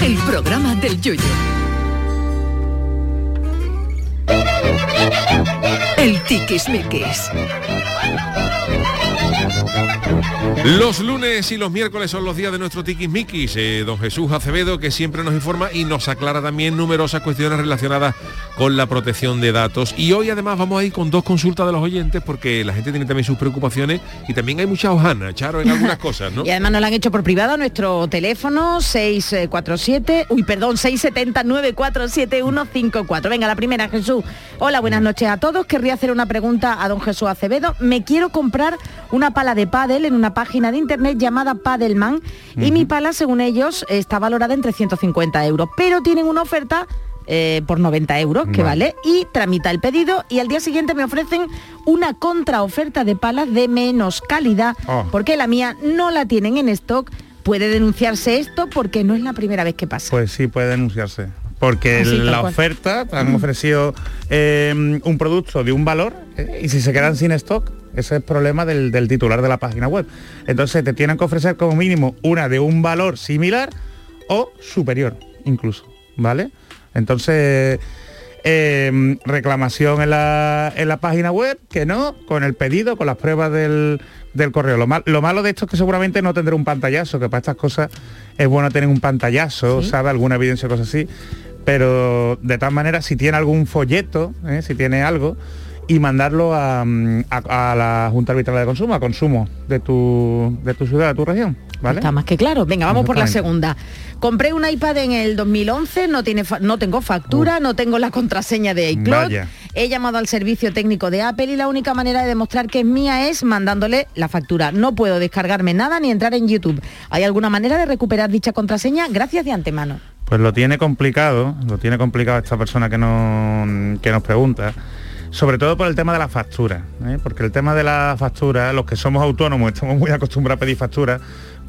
el programa del Yoyo. El Tiquismiquis. Los lunes y los miércoles son los días de nuestro tiquismiquis. Eh, don Jesús Acevedo, que siempre nos informa y nos aclara también numerosas cuestiones relacionadas con la protección de datos. Y hoy además vamos a ir con dos consultas de los oyentes porque la gente tiene también sus preocupaciones y también hay mucha hojana, Charo, en algunas cosas, ¿no? Y además nos lo han hecho por privado a nuestro teléfono 647, uy, perdón, 670-947-154. Venga, la primera, Jesús. Hola, buenas noches a todos. Querría hacer una pregunta a don Jesús Acevedo. Me quiero comprar una pala pádel en una página de internet llamada Padelman y mi pala, según ellos, está valorada en 350 euros, pero tienen una oferta eh, por 90 euros, que vale, y tramita el pedido y al día siguiente me ofrecen una contraoferta de palas de menos calidad, Oh. porque la mía no la tienen en stock. Puede denunciarse esto porque no es la primera vez que pasa. Pues sí, puede denunciarse. Porque Así, la cual. oferta te han ofrecido eh, un producto de un valor eh, y si se quedan sin stock, ese es el problema del, del titular de la página web. Entonces te tienen que ofrecer como mínimo una de un valor similar o superior incluso, ¿vale? Entonces, eh, reclamación en la, en la página web, que no, con el pedido, con las pruebas del, del correo. Lo, mal- lo malo de esto es que seguramente no tendré un pantallazo, que para estas cosas es bueno tener un pantallazo, ¿sabe? Alguna evidencia, cosas así. Pero de todas maneras, si tiene algún folleto, ¿eh? si tiene algo, y mandarlo a, mm, a- a la Junta Arbitral de Consumo, a consumo de tu, de tu ciudad, de tu región. ¿vale? Está más que claro. Venga, vamos por la segunda. Compré un iPad en el 2011, no, tiene no tengo factura, no tengo la contraseña de iCloud. Vaya. He llamado al servicio técnico de Apple y la única manera de demostrar que es mía es mandándole la factura. No puedo descargarme nada ni entrar en YouTube. ¿Hay alguna manera de recuperar dicha contraseña? Gracias de antemano. Pues lo tiene complicado, lo tiene complicado esta persona que, no, que nos pregunta, sobre todo por el tema de la factura, ¿eh? porque el tema de la factura, los que somos autónomos estamos muy acostumbrados a pedir facturas,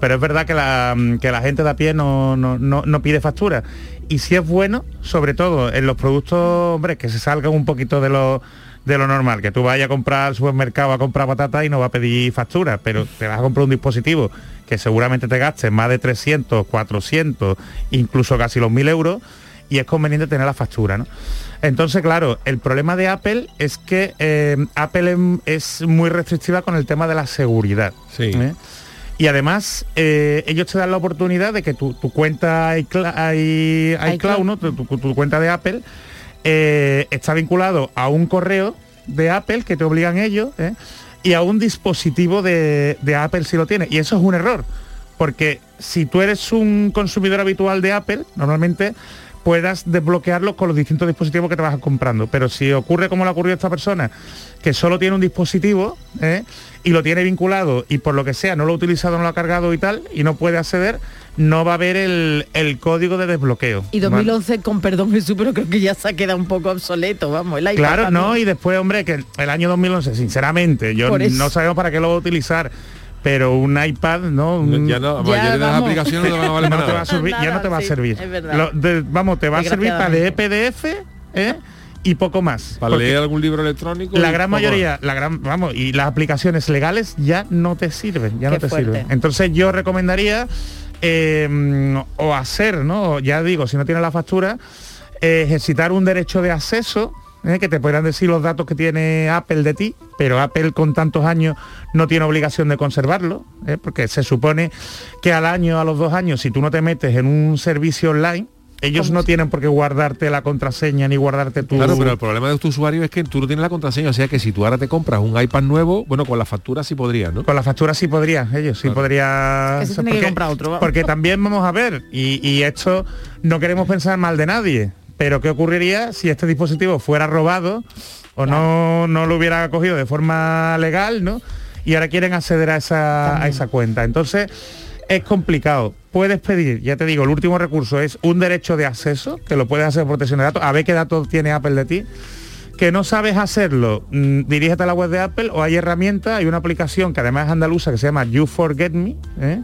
pero es verdad que la, que la gente de a pie no, no, no- no pide factura. Y si es bueno, sobre todo en los productos, hombre, que se salgan un poquito de lo de lo normal, que tú vayas a comprar al supermercado a comprar patata y no va a pedir factura, pero te vas a comprar un dispositivo que seguramente te gastes más de 300, 400, incluso casi los 1000 euros, y es conveniente tener la factura, ¿no? Entonces, claro, el problema de Apple es que eh, Apple em- es muy restrictiva con el tema de la seguridad. ¿eh? Y además, eh, ellos te dan la oportunidad de que tu, tu cuenta iCloud, iCloud. ¿no? tu, tu- tu cuenta de Apple, eh, está vinculado a un correo de Apple que te obligan ellos ¿eh? Y a un dispositivo de, de Apple si lo tienes. Y eso es un error, porque si tú eres un consumidor habitual de Apple, normalmente puedas desbloquearlo con los distintos dispositivos que te vas comprando. Pero si ocurre como le ha ocurrido a esta persona, que solo tiene un dispositivo ¿eh? y lo tiene vinculado y por lo que sea no lo ha utilizado, no lo ha cargado y tal, y no puede acceder, no va a ver el, el código de desbloqueo. Y ¿vale? 2011, con perdón Jesús, pero creo que ya se ha quedado un poco obsoleto, vamos. el iPad Claro, también. no, y después, hombre, que el año 2011, sinceramente, yo no sabemos para qué lo va a utilizar, pero un iPad, ¿no? Un- Ya no, ya de las aplicaciones no van a valer no te va nada. a servir, ya no te va a sí, servir. es verdad. Lo de- vamos, te va a servir para leer PDF ¿eh? y poco más. Para leer algún libro electrónico. la gran mayoría, la gran, vamos, y las aplicaciones legales ya no te sirven, ya Qué no te fuerte. sirven. Entonces yo recomendaría eh, o hacer, ¿no? Ya digo, si no tienes la factura, eh, ejercitar un derecho de acceso, ¿eh? que te podrán decir los datos que tiene Apple de ti, pero Apple con tantos años no tiene obligación de conservarlo, ¿eh? porque se supone que al año, a los dos años, si tú no te metes en un servicio online, ellos no tienen por qué guardarte la contraseña ni guardarte tu... Claro, pero el problema de tu usuario es que tú no tienes la contraseña, o sea que si tú ahora te compras un iPad nuevo, bueno, con la factura sí podrías, ¿no? Con la factura sí podría, ellos sí podría. Que se tiene que comprar otro. Porque también vamos a ver, y, y esto no queremos pensar mal de nadie, pero ¿qué ocurriría si este dispositivo fuera robado o no, no lo hubiera cogido de forma legal, ¿no? Y ahora quieren acceder a esa, a esa cuenta. Entonces, es complicado. Puedes pedir, ya te digo, el último recurso es un derecho de acceso, que lo puedes hacer por protección de datos, a ver qué datos tiene Apple de ti que no sabes hacerlo, mm, dirígete a la web de Apple o hay herramientas, hay una aplicación que además es andaluza que se llama You Forget Me, ¿eh?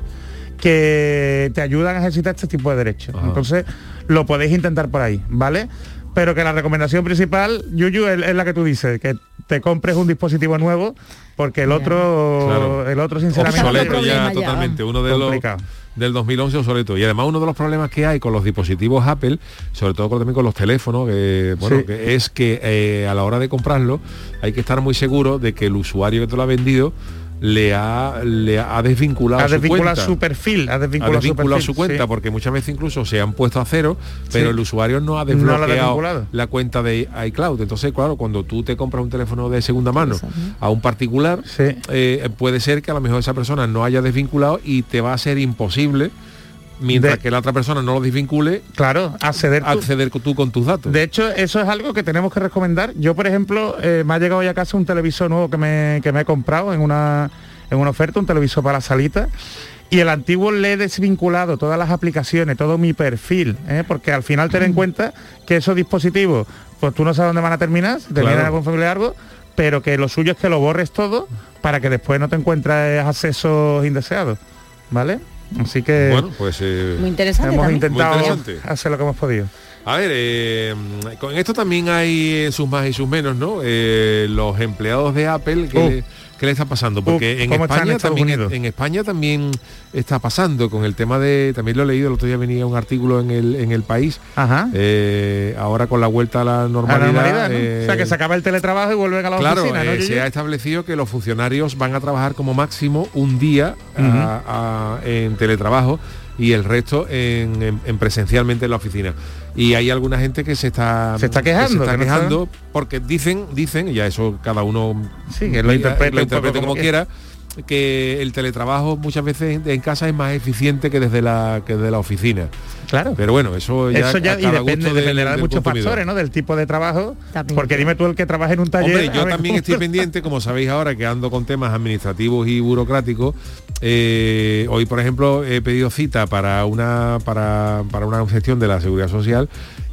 que te ayudan a ejercitar este tipo de derechos. Entonces, lo podéis intentar por ahí, ¿vale? Pero que la recomendación principal, Yuyu, es, es la que tú dices, que te compres un dispositivo nuevo, porque el otro, Claro. el otro sinceramente obsoleto ya totalmente, uno de los del 2011 obsoleto. Y además uno de los problemas que hay con los dispositivos Apple, sobre todo con- también con los teléfonos, que, bueno, Sí. que es que eh, a la hora de comprarlo hay que estar muy seguro de que el usuario que te lo ha vendido le ha, le ha desvinculado, ha su desvinculado cuenta. su perfil, ha ha desvinculado, su, cuenta sí. porque muchas veces incluso se han puesto a cero pero Sí. el usuario no ha No lo ha desbloqueado la cuenta de iCloud entonces claro cuando tú te compras un teléfono de segunda mano a un particular eh, puede ser que a lo mejor esa persona no haya desvinculado y te va a ser imposible mientras De- que la otra persona no lo desvincule claro acceder tú. acceder tú con tus datos De hecho, eso es algo que tenemos que recomendar. Yo, por ejemplo, eh, me ha llegado ya a casa un televisor nuevo que me, que me he comprado en una, en una oferta, un televisor para la salita. Y el antiguo le he desvinculado todas las aplicaciones, todo mi perfil, ¿eh? porque al final ten en cuenta que esos dispositivos, pues tú no sabes dónde van a terminar, si terminan Claro. algún familiar algo, pero que lo suyo es que lo borres todo para que después no te encuentres accesos indeseados, ¿vale? Así que bueno pues eh, Muy interesante hemos también. intentado Muy interesante. hacer lo que hemos podido. A ver, eh, con esto también hay sus más y sus menos, ¿no? Eh, los empleados de Apple, ¿qué, Uh. Qué le está pasando? Porque en, ¿cómo está en España también, Unidos? en España también está pasando con el tema de, también lo he leído, el otro día venía un artículo en el, en el país, Ajá. eh, ahora con la vuelta a la A la normalidad. normalidad, ¿no? eh, o sea, que se acaba el teletrabajo y vuelven a la Claro, oficina, ¿no, eh, se ha establecido que los funcionarios van a trabajar como máximo un día a- a- en teletrabajo y el resto en, en- en presencialmente en la oficina. Y hay alguna gente que se está Se está que quejando, está que no está- quejando porque dicen, dicen, ya eso cada uno Sí, que lo interprete poco interprete como como quiera, que el teletrabajo muchas veces en, casa es más eficiente que desde la que desde la oficina. Claro. Pero bueno, eso ya, Eso ya a y depende, gusto del- dependerá de muchos consumidor. factores, ¿no? Del tipo de trabajo. También. Porque dime tú el que trabaja en un taller. Hombre, yo ver también cómo- estoy pendiente, como sabéis ahora, que ando con temas administrativos y burocráticos. Eh, hoy, por ejemplo, he pedido cita para una para, para una gestión de la seguridad social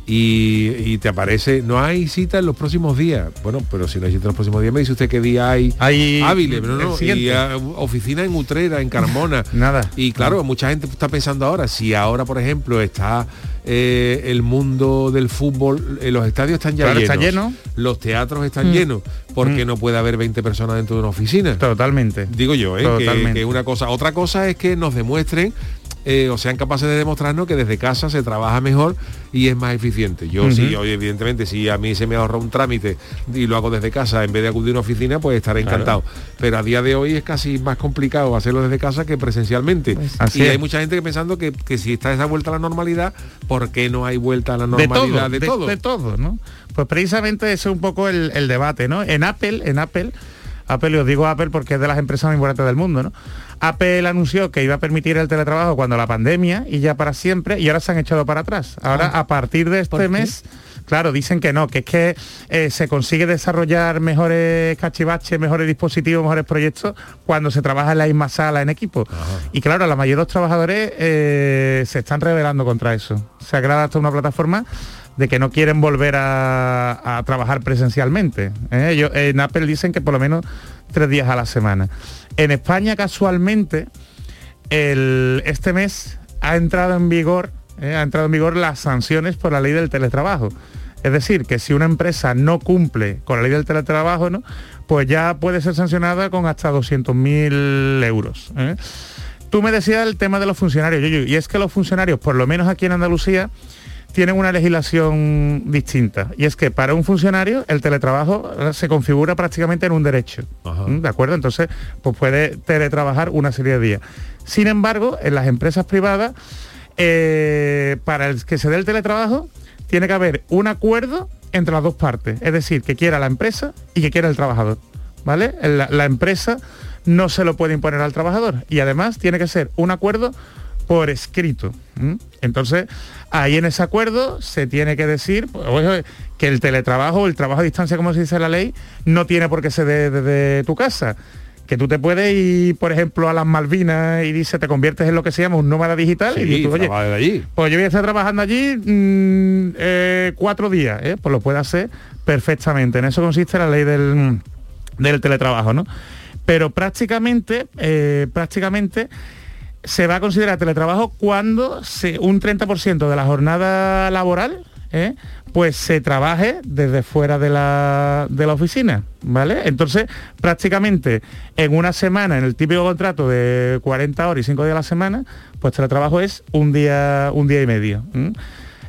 y, y te aparece, no hay cita en los próximos días. Bueno, pero si no hay cita en los próximos días, me dice usted qué día hay, Hay hábiles, pero no, y ah, oficina en Utrera, en Carmona. Nada. Y claro, mucha gente está pensando ahora, si ahora, por ejemplo, está eh, el mundo del fútbol, eh, los estadios están ya Claro, llenos, está lleno. los teatros están Mm. llenos, porque Mm. no puede haber 20 personas dentro de una oficina. Totalmente. Digo yo, ¿eh? que, Totalmente. que una cosa. Otra cosa es que nos demuestren eh, o sean capaces de demostrarnos que desde casa se trabaja mejor y es más eficiente. Yo Ujú. sí, oye, evidentemente, si a mí se me ahorra un trámite y lo hago desde casa en vez de acudir a una oficina, pues estaré Claro. encantado. Pero a día de hoy es casi más complicado hacerlo desde casa que presencialmente. Así y es. hay mucha gente que pensando que, que si está esa vuelta a la normalidad, ¿por qué no hay vuelta a la de normalidad todo, de, de, todo? de todo, ¿no? Pues precisamente ese es un poco el, el debate, ¿no? En Apple, en Apple, Apple, y os digo Apple porque es de las empresas más importantes del mundo, ¿no? Apple anunció que iba a permitir el teletrabajo cuando la pandemia y ya para siempre, y ahora se han echado para atrás. Ahora, a partir de este mes, claro, dicen que no, que es que eh, se consigue desarrollar mejores cachivaches, mejores dispositivos, mejores proyectos cuando se trabaja en la misma sala en equipo. Y claro, la mayoría de los trabajadores eh, se están rebelando contra eso. Se ha creado hasta una plataforma de que no quieren volver a, a trabajar presencialmente. ¿eh? Ellos, en Apple dicen que por lo menos tres días a la semana. En España casualmente el- este mes ha entrado en vigor ¿eh? ha entrado en vigor las sanciones por la ley del teletrabajo. Es decir, que si una empresa no cumple con la ley del teletrabajo, ¿no? pues ya puede ser sancionada con hasta 200.000 euros. ¿eh? Tú me decías el tema de los funcionarios, y es que los funcionarios, por lo menos aquí en Andalucía, tienen una legislación distinta. Y es que para un funcionario el teletrabajo eh, se configura prácticamente en un derecho. ¿De acuerdo? Entonces, pues puede teletrabajar una serie de días. Sin embargo, en las empresas privadas, eh, para el que se dé el teletrabajo, tiene que haber un acuerdo entre las dos partes. Es decir, que quiera la empresa y que quiera el trabajador. ¿Vale? La, la empresa no se lo puede imponer al trabajador. Y además tiene que ser un acuerdo por escrito. Entonces, ahí en ese acuerdo se tiene que decir pues, que el teletrabajo, el trabajo a distancia, como se dice en la ley, no tiene por qué ser de- desde tu casa. Que tú te puedes ir, por ejemplo, a las Malvinas y dice, te conviertes en lo que se llama un nómada digital y dices, oye, de allí. pues yo voy a estar trabajando allí mm, eh, cuatro días, ¿eh? pues lo puede hacer perfectamente. En eso consiste la ley del, del teletrabajo, ¿no? Pero prácticamente, eh, prácticamente se va a considerar teletrabajo cuando un 30% de la jornada laboral ¿eh? pues se trabaje desde fuera de la, de la oficina, ¿vale? Entonces, prácticamente en una semana, en el típico contrato de 40 horas y 5 días a la semana, pues teletrabajo es un día, un día y medio.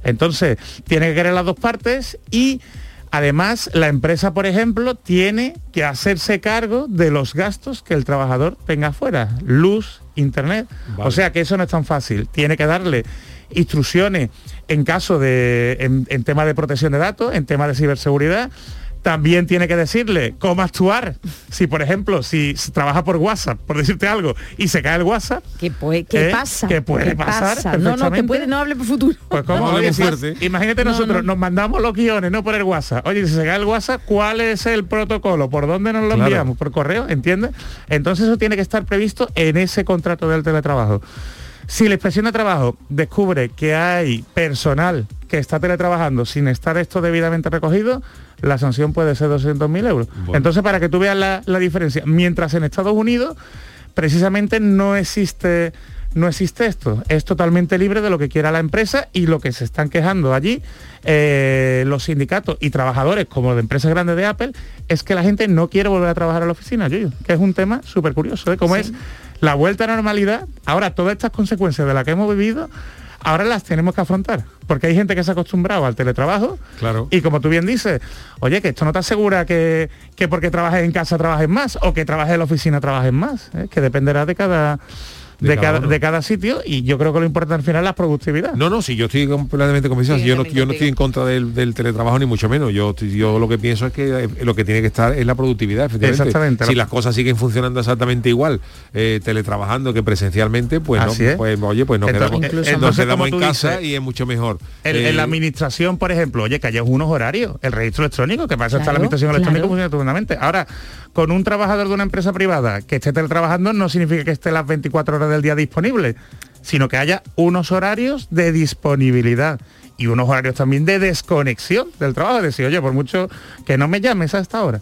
Entonces, tiene que querer las dos partes y Además, la empresa, por ejemplo, tiene que hacerse cargo de los gastos que el trabajador tenga fuera, luz, internet. Vale. O sea que eso no es tan fácil. Tiene que darle instrucciones en caso de, en, en tema de protección de datos, en tema de ciberseguridad. También tiene que decirle cómo actuar. Si, por ejemplo, si se trabaja por WhatsApp, por decirte algo, y se cae el WhatsApp, ¿Qué, puede, qué ¿Eh? pasa? ¿Qué puede ¿Qué pasar pasa? No, no, que puede, no hable por futuro. Pues cómo, No, Oye, hablemos si- fuerte. imagínate No, nosotros, no. nos mandamos los guiones, no por el WhatsApp. Oye, si se cae el WhatsApp, ¿cuál es el protocolo? ¿Por dónde nos lo Claro. enviamos? ¿Por correo? ¿Entiendes? Entonces eso tiene que estar previsto en ese contrato del teletrabajo. Si la inspección de trabajo descubre que hay personal que está teletrabajando sin estar esto debidamente recogido, la sanción puede ser 200.000 euros. Bueno. Entonces, para que tú veas la, la diferencia, mientras en Estados Unidos precisamente no existe no existe esto. Es totalmente libre de lo que quiera la empresa y lo que se están quejando allí eh, los sindicatos y trabajadores como de empresas grandes de Apple es que la gente no quiere volver a trabajar a la oficina, que es un tema súper curioso, ¿eh? Como es la vuelta a la normalidad. Ahora, todas estas consecuencias de las que hemos vivido, ahora las tenemos que afrontar. Porque hay gente que se ha acostumbrado al teletrabajo Claro. y como tú bien dices, oye, que esto no te asegura que, que porque trabajes en casa trabajes más o que trabajes en la oficina trabajes más, ¿eh? que dependerá de cada, De de, cada cada, de cada sitio y yo creo que lo importante al final es la productividad. No, no, sí, yo estoy completamente convencido. Sí, yo, no, yo no estoy en contra del, del teletrabajo ni mucho menos. Yo, yo lo que pienso es que eh, lo que tiene que estar es la productividad, efectivamente. Exactamente. Si las cosas siguen funcionando exactamente igual, eh, teletrabajando que presencialmente, pues Así no, es. pues oye, pues nos Entonces- quedamos, nos quedamos en casa dices, y es mucho mejor. En, Eh, en la administración, por ejemplo, oye, que haya unos horarios, el registro electrónico, que para eso está la Claro, administración electrónica claro. funciona estupendamente. Ahora, con un trabajador de una empresa privada que esté teletrabajando no significa que esté las 24 horas del día disponible, sino que haya unos horarios de disponibilidad. y unos horarios también de desconexión del trabajo, es decir, oye, por mucho que no me llames a esta hora.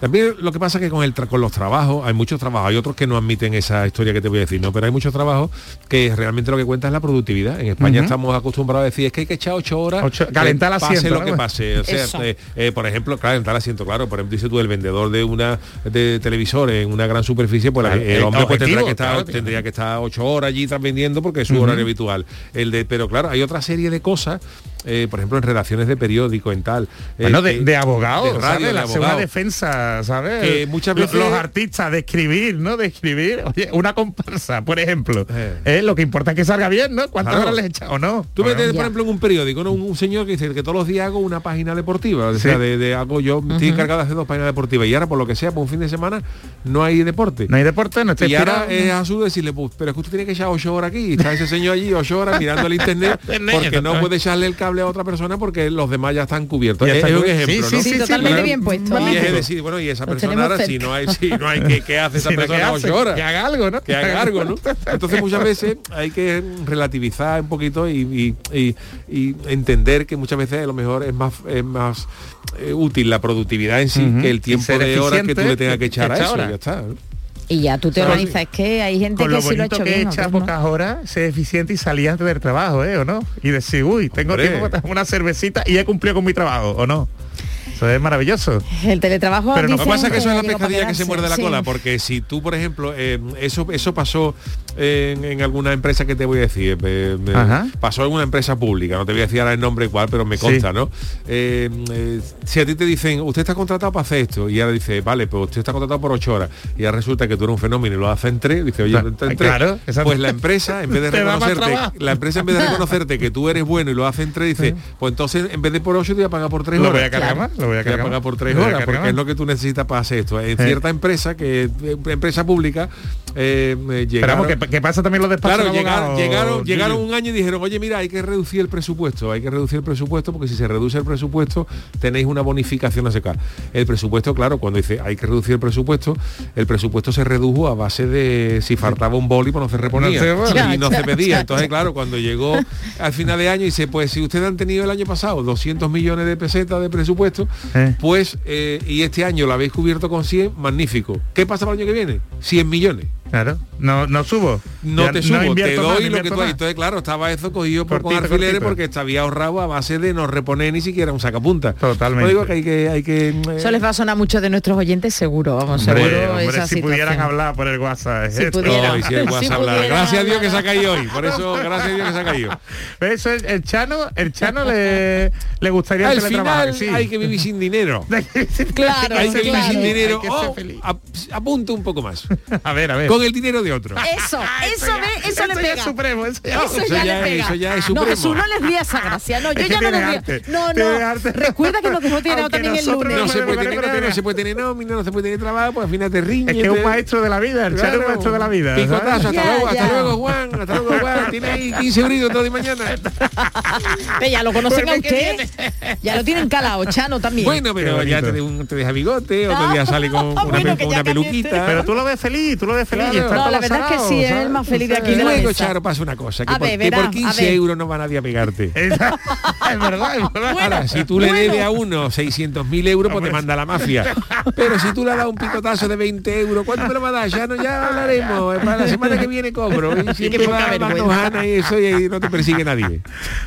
También lo que pasa es que con, el tra- con los trabajos, hay muchos trabajos, hay otros que no admiten esa historia que te voy a decir, ¿no? Pero hay muchos trabajos que realmente lo que cuenta es la productividad. En España estamos acostumbrados a decir, es que hay que echar ocho horas, Ocho- calentar el eh, pase asiento, lo que pase. O sea, eh, eh, por ejemplo, claro, calentar el asiento, claro. Por ejemplo, dice tú, el vendedor de una de televisor en una gran superficie, pues la- Claro, el el hombre pues, tendrá que estar, claro, tendría que estar ocho horas allí tras vendiendo porque es su horario habitual. El de, pero claro, hay otra serie de cosas, eh, por ejemplo, en redacciones de periódico, en tal. eh, Bueno, de, de abogados, de radio, ¿sabes? de La abogado. defensa, ¿sabes? Que muchas veces- Los artistas de escribir, ¿no? De escribir. Oye, una comparsa, por ejemplo. Eh, lo que importa es que salga bien, ¿no? ¿Cuántas Claro. horas le echa o no? Tú Bueno, metes, por ejemplo, en un periódico, ¿no? un, un señor que dice que todos los días hago una página deportiva, o sea, Sí. de, de hago yo, estoy encargado de hacer dos páginas deportivas y ahora por lo que sea, por un fin de semana no hay deporte. No hay deporte, no estoy Y ahora es absurdo decirle, pues, pero es que usted tiene que echar ocho horas aquí, y está ese señor allí ocho horas mirando el internet, porque no puede echarle el cable a otra persona porque los demás ya están cubiertos. Ya es, está es un ejemplo, Sí, ¿no? sí, sí, totalmente bien puesto. Y es decir, bueno, y esa persona ahora, si no hay, si no hay que, ¿qué hace esa. ¿Qué persona ocho horas? Que haga algo, ¿no? Que haga algo, ¿no? Entonces muchas veces hay que relativizar un poquito y, y- y- y entender que muchas veces a lo mejor es más es más eh, útil la productividad en sí Ujú. que el tiempo de horas que tú le tengas que echar a eso. Ya está. ¿no? Y ya tú te organizas. Es que hay gente Con que lo sí lo ha hecho que bien. echas otros no. pocas horas, ser eficiente y salir antes del trabajo, ¿eh? ¿O no? Y decir, uy, tengo Hombre. tiempo para una cervecita y he cumplido con mi trabajo, ¿o no? Eso es maravilloso. El teletrabajo Pero no Lo que dicen pasa es que eso es la pescadilla que se muerde la sí. cola, porque si tú, por ejemplo, eh, eso eso pasó en, en alguna empresa que te voy a decir, eh, pasó en una empresa pública, no te voy a decir ahora el nombre cuál, pero me Sí. consta, ¿no? Eh, eh, si a ti te dicen, usted está contratado para hacer esto, y ahora dice, vale, pues usted está contratado por ocho horas, y ahora resulta que tú eres un fenómeno y lo haces en tres, dice, oye, Claro, en tres, claro, exacto. pues la empresa, en vez de reconocerte, la empresa en vez de reconocerte que tú eres bueno y lo hace en tres, dice, pues entonces en vez de por ocho te voy a pagar por tres Lo horas. voy a cargar más, lo voy a Te voy a cargar pagar por tres horas, cargar porque es lo que tú necesitas para hacer esto. En cierta empresa, que empresa pública, eh, eh, llegaron, Esperamos que, que pasa también los despachos Claro, llegaron, llegaron, un año y dijeron, oye, mira, hay que reducir el presupuesto, hay que reducir el presupuesto porque si se reduce el presupuesto tenéis una bonificación a secar. El presupuesto, claro, cuando dice hay que reducir el presupuesto, el presupuesto se redujo a base de si faltaba un boli, pues no se reponía. No se- y no se pedía. Entonces, claro, cuando llegó al final de año y dice, pues si ustedes han tenido el año pasado 200 millones de pesetas de presupuesto, Eh. pues eh, y este año lo habéis cubierto con 100, magnífico. ¿Qué pasa para el año que viene? 100 millones. Claro, no, no subo. No Ya te subo, te doy más, lo que tú has. Entonces, claro, estaba eso cogido por, con Cortito, alfileres cortito. porque te había ahorrado a base de no reponer ni siquiera un sacapunta. Totalmente. No digo que hay que... Hay que eh, Eso les va a sonar a muchos de nuestros oyentes seguro, vamos, Hombre, seguro hombre, esa si pudieran situación. hablar por el WhatsApp. Si esto. pudieran. no, y si el Si WhatsApp hablar. pudieran Gracias a Dios que se ha caído hoy. Por eso, gracias a Dios que se ha caído. Eso es- el Chano, el Chano le, le gustaría Al final sí. hay que vivir sin dinero. Claro, hay que vivir claro. sin dinero. Hay que ser ap- un poco más. A ver, a ver. Con el dinero de otro. Eso, eso, ve, eso, le ya pega. es supremo, eso ya, Eso, Eso ya, ya le es- pega. eso ya es no, supremo. Jesús, no les ría esa gracia. No, yo Es que ya no les arte, No, no. arte. Recuerda que nos dejó tirado Aunque también el lunes. No se puede tener nada, no se puede tener nómina, no se puede tener trabajo, pues al final te riñe. Es que es un maestro de la vida, el es un maestro de la vida. Picotazo, hasta Ya, luego, hasta ya. luego, Juan, hasta luego, Juan. Tiene ahí 15 euritos todo de mañana. Ya lo conocen a usted. Ya lo tienen calado, Chano también. Bueno, pero ya te, deja bigote, otro día sale con una, ya peluquita. Pero tú lo ves feliz, tú lo ves feliz. Está No, la verdad es que sí, es ¿sabes? el más feliz de aquí Y luego. Charo, pasa una cosa, que, A por, ver, que por verá, a 15 ver. euros no va nadie a pegarte. Es es verdad, es verdad. Ahora, si tú le bueno. debes a uno 600.000 euros, pues te manda la mafia. Pero si tú le has dado un picotazo de 20 euros, ¿cuánto me lo va a dar? Ya, no, ya hablaremos. Para la semana que viene cobro. Y siempre va gana y eso y ahí no te persigue nadie.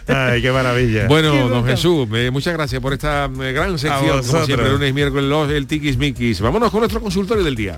Ay, qué maravilla. Bueno, don Jesús, eh, muchas gracias por esta eh, gran sección, como siempre, lunes y miércoles, los, el Tikis Mikis. Vámonos con nuestro consultorio del día.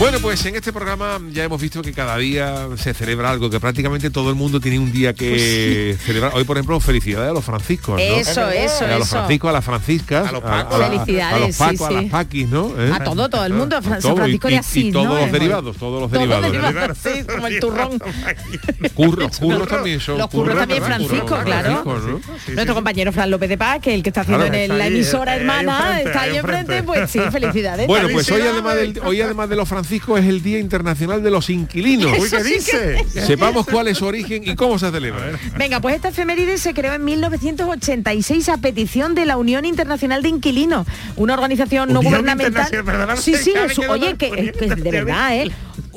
Bueno, pues en este programa ya hemos visto que cada día se celebra algo, que prácticamente todo el mundo tiene un día que celebrar. Hoy, por ejemplo, felicidades a los franciscos, ¿no? Eso, eso, a los franciscos, a las franciscas, A los a, pacos. la- Felicidades, a los sí, pacos, a las paquis, ¿no? ¿Eh? A todo, todo el mundo, a Fran- A y- Francisco de y- Asís, y todos ¿no? los derivados, todos los derivados. derivado, sí, como el turrón. Curros, curros también son. Los curros también ¿verdad? Francisco, claro. Francisco, ¿no? Nuestro compañero Fran López de Paz, que el que está haciendo Claro, en el- la emisora ahí hermana, enfrente, está ahí enfrente, pues sí, felicidades. Bueno, pues hoy además, del- hoy además de los franciscos es el Día Internacional de los Inquilinos. Uy, ¿qué dice? Sepamos cuál es su origen y cómo se celebra. Venga, pues esta efeméride se creó en 1986 a petición de la Unión Internacional de Inquilinos, una organización no Unión gubernamental. Sí, sí, oye, que, Unión que de verdad, ¿eh?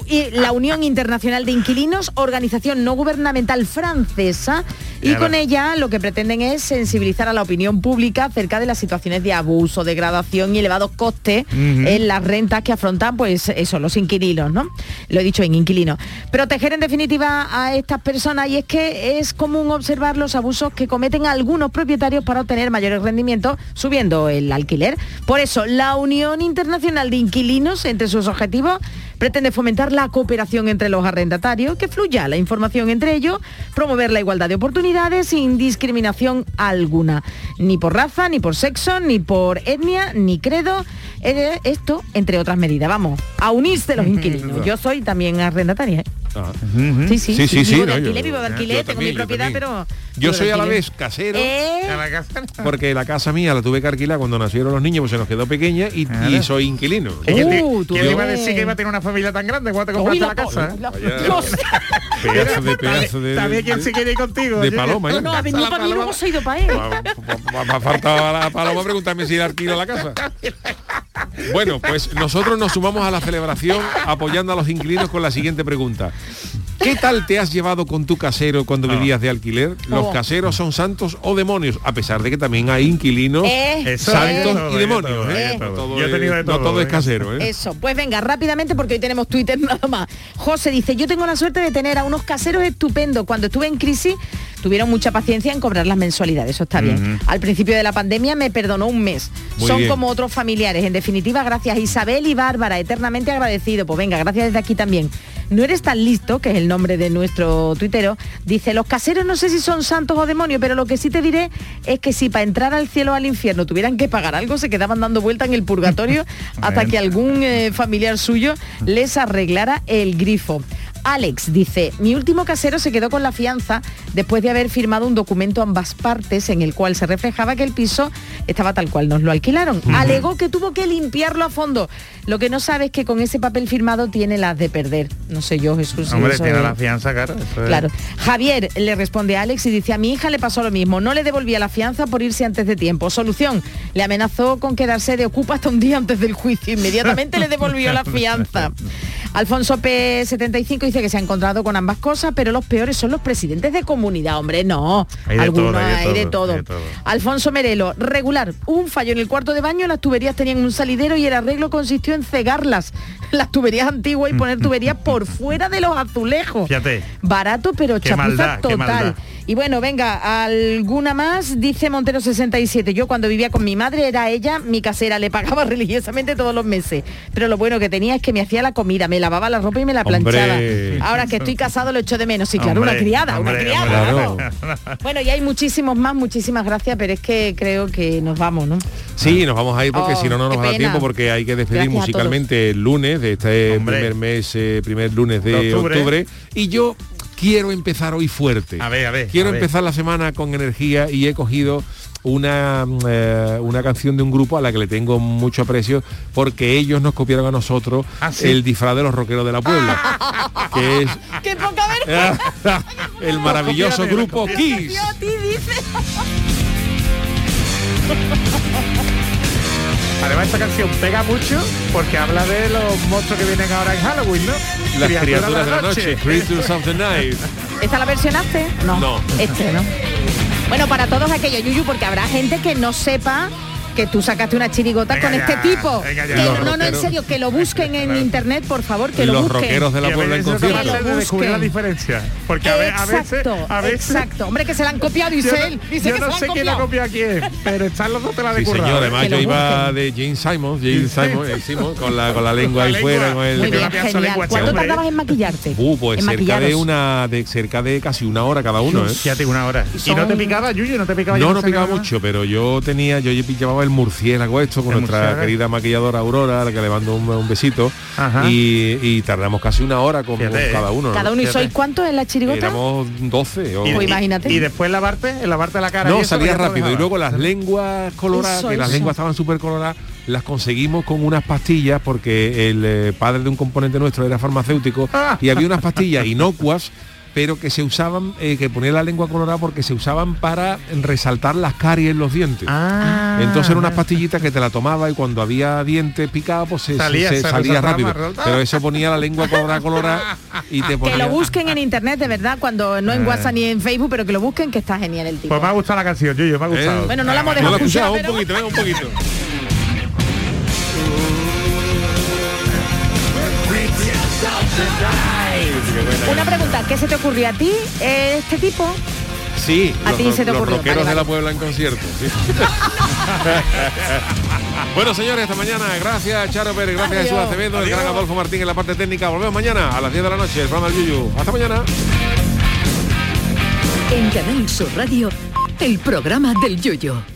Y la Unión Internacional de Inquilinos, organización no gubernamental francesa, y con ella lo que pretenden es sensibilizar a la opinión pública acerca de las situaciones de abuso, degradación y elevados costes en las rentas que afrontan pues eso, los inquilinos, ¿no? Lo he dicho en inquilinos. Proteger en definitiva a estas personas y es que es común observar los abusos que cometen algunos propietarios para obtener mayores rendimientos subiendo el alquiler. Por eso, la Unión Internacional de Inquilinos, entre sus objetivos, pretende fomentar la cooperación entre los arrendatarios, que fluya la información entre ellos, promover la igualdad de oportunidades sin discriminación alguna, ni por raza, ni por sexo, ni por etnia, ni credo, esto entre otras medidas. Vamos, a unirse los inquilinos. Yo soy también arrendataria. ¿eh? Sí, sí, Sí, sí, sí, Vivo de no, alquiler, yo- vivo de alquiler, yo tengo también, mi yo propiedad, también. pero... Yo soy a la vez casero, ¿Eh? porque la casa mía la tuve que alquilar cuando nacieron los niños, pues se nos quedó pequeña y, y soy inquilino. ¿Y quién te- Uh, quién te iba a decir que iba a tener una familia tan grande cuando te compraste la casa? ¿eh? Pedazo de pedazo de, También quién se quiere ir contigo. de paloma. ¿eh? No, no, ha venido para mí se ha ido para él. Me ha faltado a la paloma preguntarme si alquilo la casa. Bueno, pues nosotros nos sumamos a la celebración apoyando a los inquilinos con la siguiente pregunta. ¿Qué tal te has llevado con tu casero cuando vivías de alquiler? ¿Los Oh. caseros son santos o demonios? A pesar de que también hay inquilinos Eh, santos y demonios. todo, ¿eh? Yo tenido de es- no todo, todo es ¿eh? casero. ¿eh? Eso, pues venga, rápidamente porque hoy tenemos Twitter nada más. José dice, yo tengo la suerte de tener a unos caseros estupendos. Cuando estuve en crisis tuvieron mucha paciencia en cobrar las mensualidades, eso está bien. Al principio de la pandemia me perdonó un mes. Muy Son bien. como otros familiares. En definitiva, gracias Isabel y Bárbara, eternamente agradecido. Pues venga, gracias desde aquí también. No eres tan listo, que es el nombre de nuestro tuitero, dice, los caseros no sé si son santos o demonios, pero lo que sí te diré es que si para entrar al cielo o al infierno tuvieran que pagar algo, se quedaban dando vuelta en el purgatorio hasta que algún eh, familiar suyo les arreglara el grifo. Alex dice, mi último casero se quedó con la fianza después de haber firmado un documento a ambas partes en el cual se reflejaba que el piso estaba tal cual nos lo alquilaron. Alegó que tuvo que limpiarlo a fondo. Lo que no sabe es que con ese papel firmado tiene las de perder. No sé yo, Jesús. Hombre, tiene es- la fianza, es- Claro. Javier le responde a Alex y dice, a mi hija le pasó lo mismo, no le devolvía la fianza por irse antes de tiempo. Solución, le amenazó con quedarse de ocupa hasta un día antes del juicio. Inmediatamente le devolvió la fianza. Alfonso P75 dice que se ha encontrado con ambas cosas, pero los peores son los presidentes de comunidad, hombre, no. Hay de Algunos todo, hay de hay de todo, todo. hay de todo. Alfonso Merelo, regular, un fallo en el cuarto de baño, las tuberías tenían un salidero y el arreglo consistió en cegarlas, las tuberías antiguas y poner tuberías por fuera de los azulejos. Fíjate. Barato, pero Qué chapuza maldad, total. Y bueno, venga, alguna más, dice Montero 67. Yo cuando vivía con mi madre era ella, mi casera, le pagaba religiosamente todos los meses. Pero lo bueno que tenía es que me hacía la comida, me lavaba la ropa y me la planchaba. Hombre. Ahora que estoy casado lo echo de menos. Sí, claro, Hombre, una criada, una criada. hombre. vamos. Bueno, y hay muchísimos más, muchísimas gracias, pero es que creo que nos vamos, ¿no? Sí, nos vamos a ir porque Oh, si no, no nos va a dar tiempo porque hay que despedir Gracias musicalmente el lunes de este Hombre. primer mes, eh, primer lunes de De octubre. octubre. Y yo quiero empezar hoy fuerte. A ver, a ver, Quiero a ver. empezar la semana con energía y he cogido una, mm, eh, una canción de un grupo a la que le tengo mucho aprecio porque ellos nos copiaron a nosotros ¿Ah, sí? el disfraz de los rockeros de la Puebla, que es ¡Qué poca vergüenza! el maravilloso grupo Kiss. Además esta canción pega mucho porque habla de los monstruos que vienen ahora en Halloween, ¿no? Las criaturas de la noche, Creatures of the Night. ¿Esta la versionaste? No. No. Este, ¿no? Bueno, para todos aquellos, Yuyu, porque habrá gente que no sepa que tú sacaste una chirigota Venga con ya, este tipo. venga ya. Que- no, no, en serio, que lo busquen en internet, por favor, que lo Los busquen. rockeros de la Puebla en concierto. la diferencia. Porque a, ve- a veces, exacto, a veces exacto. Hombre, que se la han copiado, yo dice no, él. Dice yo que no se sé quién la copia a quién, pero están los dos te la de Sí, currar. señor, además yo lo iba busquen. de James Simons, James Simons, eh, Simons, con la con la lengua ahí fuera, con el Muy bien, genial. lengua, ¿Cuánto hombre. tardabas en maquillarte? Uh, pues cerca de una de cerca de casi una hora cada uno, ¿eh? Fíjate, una hora. ¿Y, no te picaba, Yuyu? ¿No te picaba? No, no picaba mucho, pero yo tenía, yo llevaba el murciélago esto con nuestra murciélago. querida maquilladora Aurora, a la que le mando un, un besito. Ajá. Y, y tardamos casi una hora con, Fíjate, con cada uno. ¿no? Cada uno, ¿y sois cuántos en la chirigota? Éramos 12 o... Y, Pues y- imagínate. Y después lavarte, en lavarte la cara. y No, eso, salía rápido. Y luego las lenguas coloradas, Eso, que las eso. lenguas estaban súper coloradas, las conseguimos con unas pastillas porque el eh, padre de un componente nuestro era farmacéutico Ah. y había unas pastillas inocuas pero que se usaban, eh, que ponía la lengua colorada porque se usaban para resaltar las caries en los dientes. Ah. Entonces eran unas pastillitas que te la tomaba y cuando había dientes picados, pues se, Salía, se- se salía resaltaba rápido. Pero eso ponía la lengua colorada, colorada y te Que ponía... lo busquen en internet, de verdad, cuando no en Eh. WhatsApp ni en Facebook, pero que lo busquen, que está genial el tipo. Pues me ha gustado la canción, Yuyu, me ha gustado. Bueno, no la hemos No dejado escuchado, escuchar, un poquito, venga, un poquito. Una pregunta, ¿qué se te ocurrió a ti, este tipo? Sí, A los, ti se te los ocurrió, rockeros vale, de la. Puebla en concierto. sí. bueno, señores, hasta mañana. Gracias, Charo Pérez. Gracias, Adiós. Jesús Acevedo, el gran Adolfo Martín en la parte técnica. Volvemos mañana a las 10 de la noche. El programa del Yuyu. Hasta mañana. En Canal Sur Radio, el programa del Yoyo.